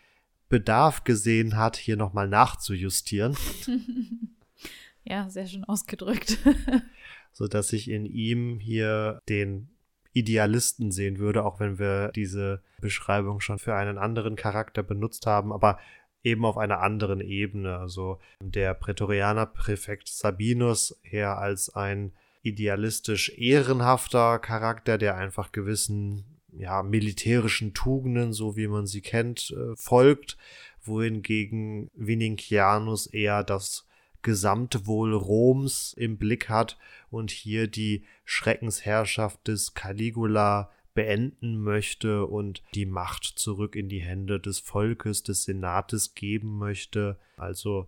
Bedarf gesehen hat, hier nochmal nachzujustieren. ja, sehr schön ausgedrückt. so dass ich in ihm hier den Idealisten sehen würde, auch wenn wir diese Beschreibung schon für einen anderen Charakter benutzt haben, aber eben auf einer anderen Ebene. Also der Prätorianerpräfekt Sabinus eher als ein idealistisch ehrenhafter Charakter, der einfach gewissen ja, militärischen Tugenden, so wie man sie kennt, äh, folgt, wohingegen Vinincianus eher das Gesamtwohl Roms im Blick hat und hier die Schreckensherrschaft des Caligula beenden möchte und die Macht zurück in die Hände des Volkes, des Senates geben möchte. Also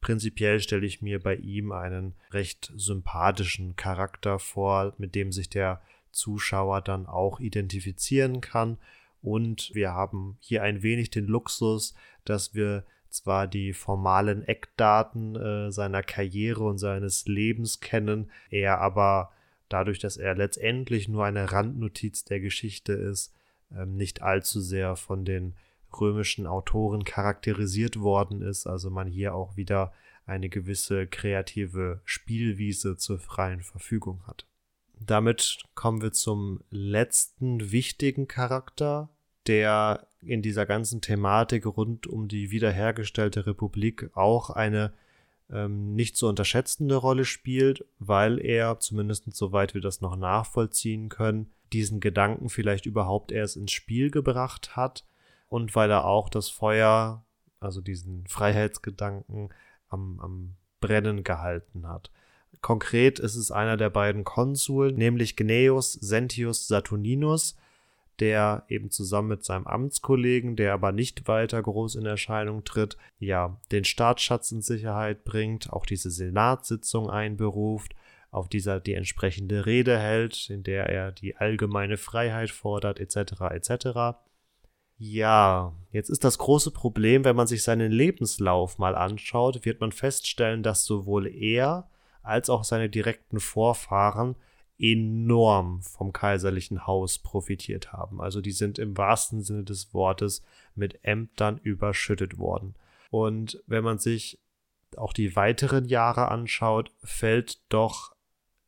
prinzipiell stelle ich mir bei ihm einen recht sympathischen Charakter vor, mit dem sich der Zuschauer dann auch identifizieren kann. Und wir haben hier ein wenig den Luxus, dass wir zwar die formalen Eckdaten äh, seiner Karriere und seines Lebens kennen, er aber dadurch, dass er letztendlich nur eine Randnotiz der Geschichte ist, ähm, nicht allzu sehr von den römischen Autoren charakterisiert worden ist, also man hier auch wieder eine gewisse kreative Spielwiese zur freien Verfügung hat. Damit kommen wir zum letzten wichtigen Charakter, der in dieser ganzen Thematik rund um die wiederhergestellte Republik auch eine ähm, nicht zu unterschätzende Rolle spielt, weil er, zumindest soweit wir das noch nachvollziehen können, diesen Gedanken vielleicht überhaupt erst ins Spiel gebracht hat und weil er auch das Feuer, also diesen Freiheitsgedanken, am, am Brennen gehalten hat. Konkret ist es einer der beiden Konsuln, nämlich Gnaeus Sentius Saturninus, der eben zusammen mit seinem Amtskollegen, der aber nicht weiter groß in Erscheinung tritt, ja, den Staatsschatz in Sicherheit bringt, auch diese Senatssitzung einberuft, auf dieser die entsprechende Rede hält, in der er die allgemeine Freiheit fordert, etc., etc. Ja, jetzt ist das große Problem, wenn man sich seinen Lebenslauf mal anschaut, wird man feststellen, dass sowohl er als auch seine direkten Vorfahren enorm vom kaiserlichen Haus profitiert haben. Also die sind im wahrsten Sinne des Wortes mit Ämtern überschüttet worden. Und wenn man sich auch die weiteren Jahre anschaut, fällt doch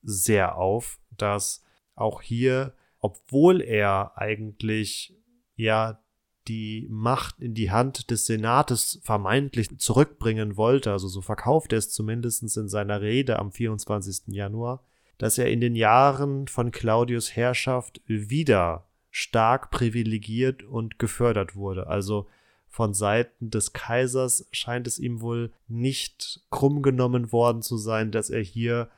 sehr auf, dass auch hier, obwohl er eigentlich ja die Macht in die Hand des Senates vermeintlich zurückbringen wollte, also so verkauft er es zumindest in seiner Rede am 24. Januar, dass er in den Jahren von Claudius Herrschaft wieder stark privilegiert und gefördert wurde. Also von Seiten des Kaisers scheint es ihm wohl nicht krumm genommen worden zu sein, dass er hier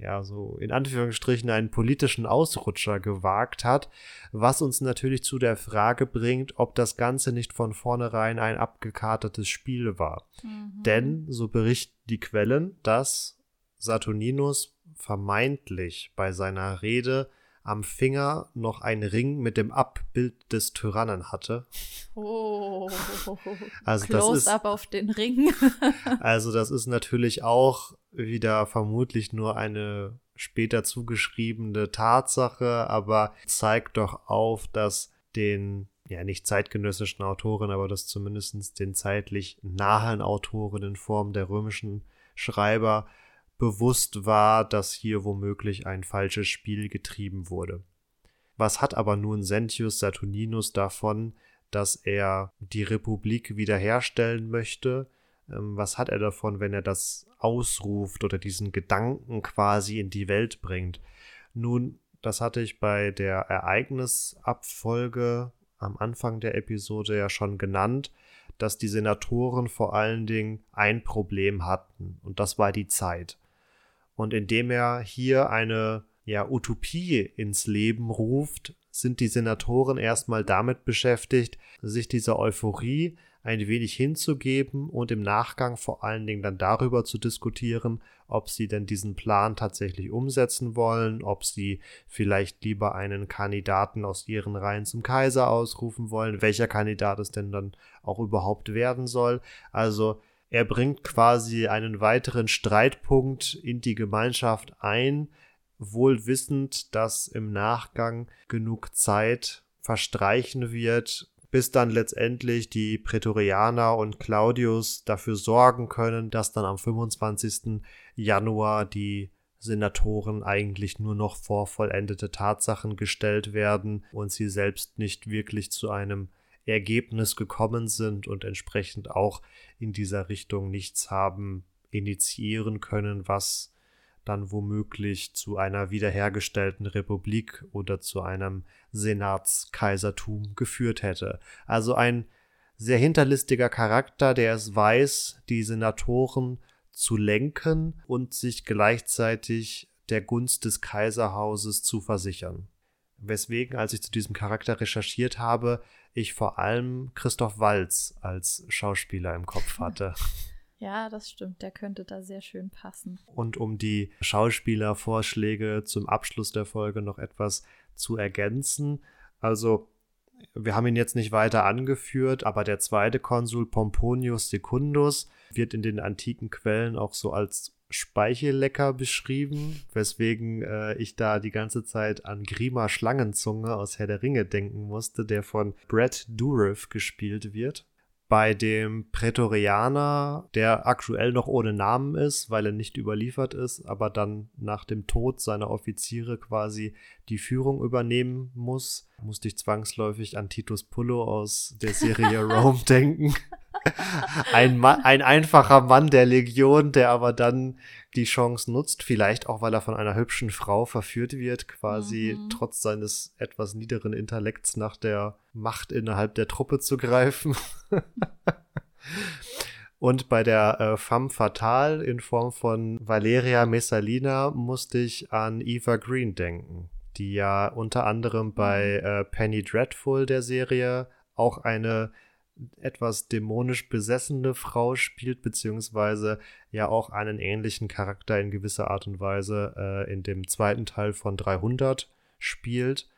ja, so in Anführungsstrichen einen politischen Ausrutscher gewagt hat, was uns natürlich zu der Frage bringt, ob das Ganze nicht von vornherein ein abgekartetes Spiel war. Mhm. Denn, so berichten die Quellen, dass Saturninus vermeintlich bei seiner Rede am Finger noch einen Ring mit dem Abbild des Tyrannen hatte. Oh, Also das Close ist- up auf den Ring. Also das ist natürlich auch wieder vermutlich nur eine später zugeschriebene Tatsache, aber zeigt doch auf, dass den, ja nicht zeitgenössischen Autoren, aber dass zumindest den zeitlich nahen Autoren in Form der römischen Schreiber bewusst war, dass hier womöglich ein falsches Spiel getrieben wurde. Was hat aber nun Sentius Saturninus davon, dass er die Republik wiederherstellen möchte? Ähm, Was hat er davon, wenn er das ausruft oder diesen Gedanken quasi in die Welt bringt? Nun, das hatte ich bei der Ereignisabfolge am Anfang der Episode ja schon genannt, dass die Senatoren vor allen Dingen ein Problem hatten und das war die Zeit. Und indem er hier eine ja, Utopie ins Leben ruft, sind die Senatoren erstmal damit beschäftigt, sich dieser Euphorie ein wenig hinzugeben und im Nachgang vor allen Dingen dann darüber zu diskutieren, ob sie denn diesen Plan tatsächlich umsetzen wollen, ob sie vielleicht lieber einen Kandidaten aus ihren Reihen zum Kaiser ausrufen wollen, welcher Kandidat es denn dann auch überhaupt werden soll. Also er bringt quasi einen weiteren Streitpunkt in die Gemeinschaft ein, wohl wissend, dass im Nachgang genug Zeit verstreichen wird, bis dann letztendlich die Prätorianer und Claudius dafür sorgen können, dass dann am 25. Januar die Senatoren eigentlich nur noch vor vollendete Tatsachen gestellt werden und sie selbst nicht wirklich zu einem Ergebnis gekommen sind und entsprechend auch in dieser Richtung nichts haben initiieren können, was dann womöglich zu einer wiederhergestellten Republik oder zu einem Senatskaisertum geführt hätte. Also ein sehr hinterlistiger Charakter, der es weiß, die Senatoren zu lenken und sich gleichzeitig der Gunst des Kaiserhauses zu versichern. Weswegen, als ich zu diesem Charakter recherchiert habe, ich vor allem Christoph Walz als Schauspieler im Kopf hatte. Ja, das stimmt. Der könnte da sehr schön passen. Und um die Schauspielervorschläge zum Abschluss der Folge noch etwas zu ergänzen. Also, wir haben ihn jetzt nicht weiter angeführt, aber der zweite Konsul Pomponius Secundus wird in den antiken Quellen auch so als Speichellecker beschrieben, weswegen äh, ich da die ganze Zeit an Grima Schlangenzunge aus Herr der Ringe denken musste, der von Brad Dourif gespielt wird bei dem Prätorianer, der aktuell noch ohne Namen ist, weil er nicht überliefert ist, aber dann nach dem Tod seiner Offiziere quasi die Führung übernehmen muss, musste ich zwangsläufig an Titus Pullo aus der Serie Rome denken. Ein, Ma ein einfacher Mann der Legion, der aber dann die Chance nutzt, vielleicht auch, weil er von einer hübschen Frau verführt wird, quasi Mhm. trotz seines etwas niederen Intellekts nach der Macht innerhalb der Truppe zu greifen. Und bei der äh, Femme Fatale in Form von Valeria Messalina musste ich an Eva Green denken, die ja unter anderem bei äh, Penny Dreadful der Serie auch eine etwas dämonisch besessene Frau spielt, beziehungsweise ja auch einen ähnlichen Charakter in gewisser Art und Weise äh, in dem zweiten Teil von 300 spielt.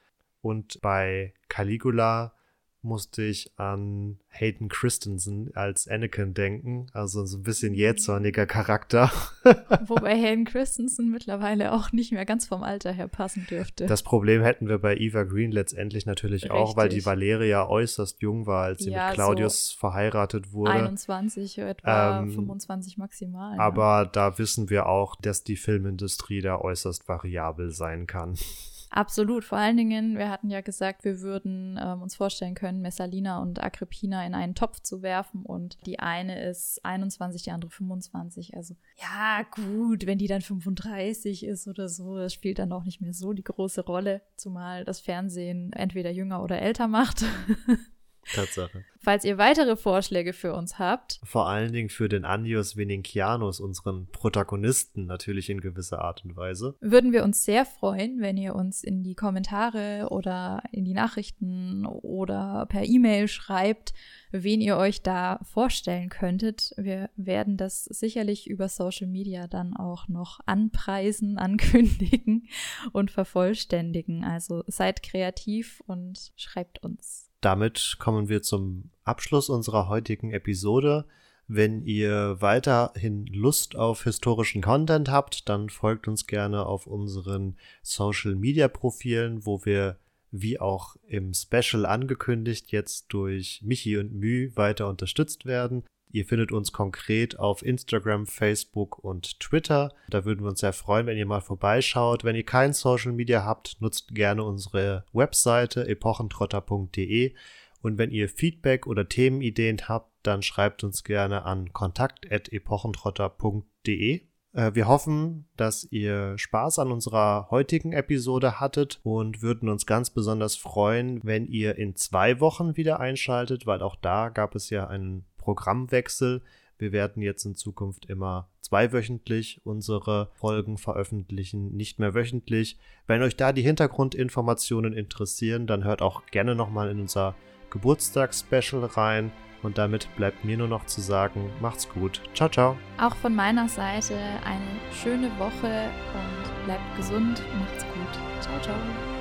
Und bei Caligula musste ich an Hayden Christensen als Anakin denken, also so ein bisschen jähzorniger Charakter. Wobei Hayden Christensen mittlerweile auch nicht mehr ganz vom Alter her passen dürfte. Das Problem hätten wir bei Eva Green letztendlich natürlich auch, weil die Richtig. Valeria äußerst jung war, als sie Ja, mit Claudius verheiratet wurde. 21, etwa Ähm, 25 maximal. ja. Aber da wissen wir auch, dass die Filmindustrie da äußerst variabel sein kann. Absolut. Vor allen Dingen, wir hatten ja gesagt, wir würden ähm, uns vorstellen können, Messalina und Agrippina in einen Topf zu werfen und die eine ist 21, die andere 25. Also ja, gut, wenn die dann 35 ist oder so, das spielt dann auch nicht mehr so die große Rolle, zumal das Fernsehen entweder jünger oder älter macht. Tatsache. Falls ihr weitere Vorschläge für uns habt. Vor allen Dingen für den Andius Venincianus, unseren Protagonisten, natürlich in gewisser Art und Weise. Würden wir uns sehr freuen, wenn ihr uns in die Kommentare oder in die Nachrichten oder per E-Mail schreibt, wen ihr euch da vorstellen könntet. Wir werden das sicherlich über Social Media dann auch noch anpreisen, ankündigen und vervollständigen. Also seid kreativ und schreibt uns. Damit kommen wir zum Abschluss unserer heutigen Episode. Wenn ihr weiterhin Lust auf historischen Content habt, dann folgt uns gerne auf unseren Social Media Profilen, wo wir wie auch im Special angekündigt jetzt durch Michi und Mü weiter unterstützt werden. Ihr findet uns konkret auf Instagram, Facebook und Twitter. Da würden wir uns sehr freuen, wenn ihr mal vorbeischaut. Wenn ihr kein Social Media habt, nutzt gerne unsere Webseite epochentrotter.de. Und wenn ihr Feedback oder Themenideen habt, dann schreibt uns gerne an kontakt.epochentrotter.de. Äh, wir hoffen, dass ihr Spaß an unserer heutigen Episode hattet und würden uns ganz besonders freuen, wenn ihr in zwei Wochen wieder einschaltet, weil auch da gab es ja einen Programmwechsel. Wir werden jetzt in Zukunft immer zweiwöchentlich unsere Folgen veröffentlichen, nicht mehr wöchentlich. Wenn euch da die Hintergrundinformationen interessieren, dann hört auch gerne nochmal in unser Geburtstagsspecial rein. Und damit bleibt mir nur noch zu sagen, macht's gut. Ciao, ciao. Auch von meiner Seite eine schöne Woche und bleibt gesund. Macht's gut. Ciao, ciao.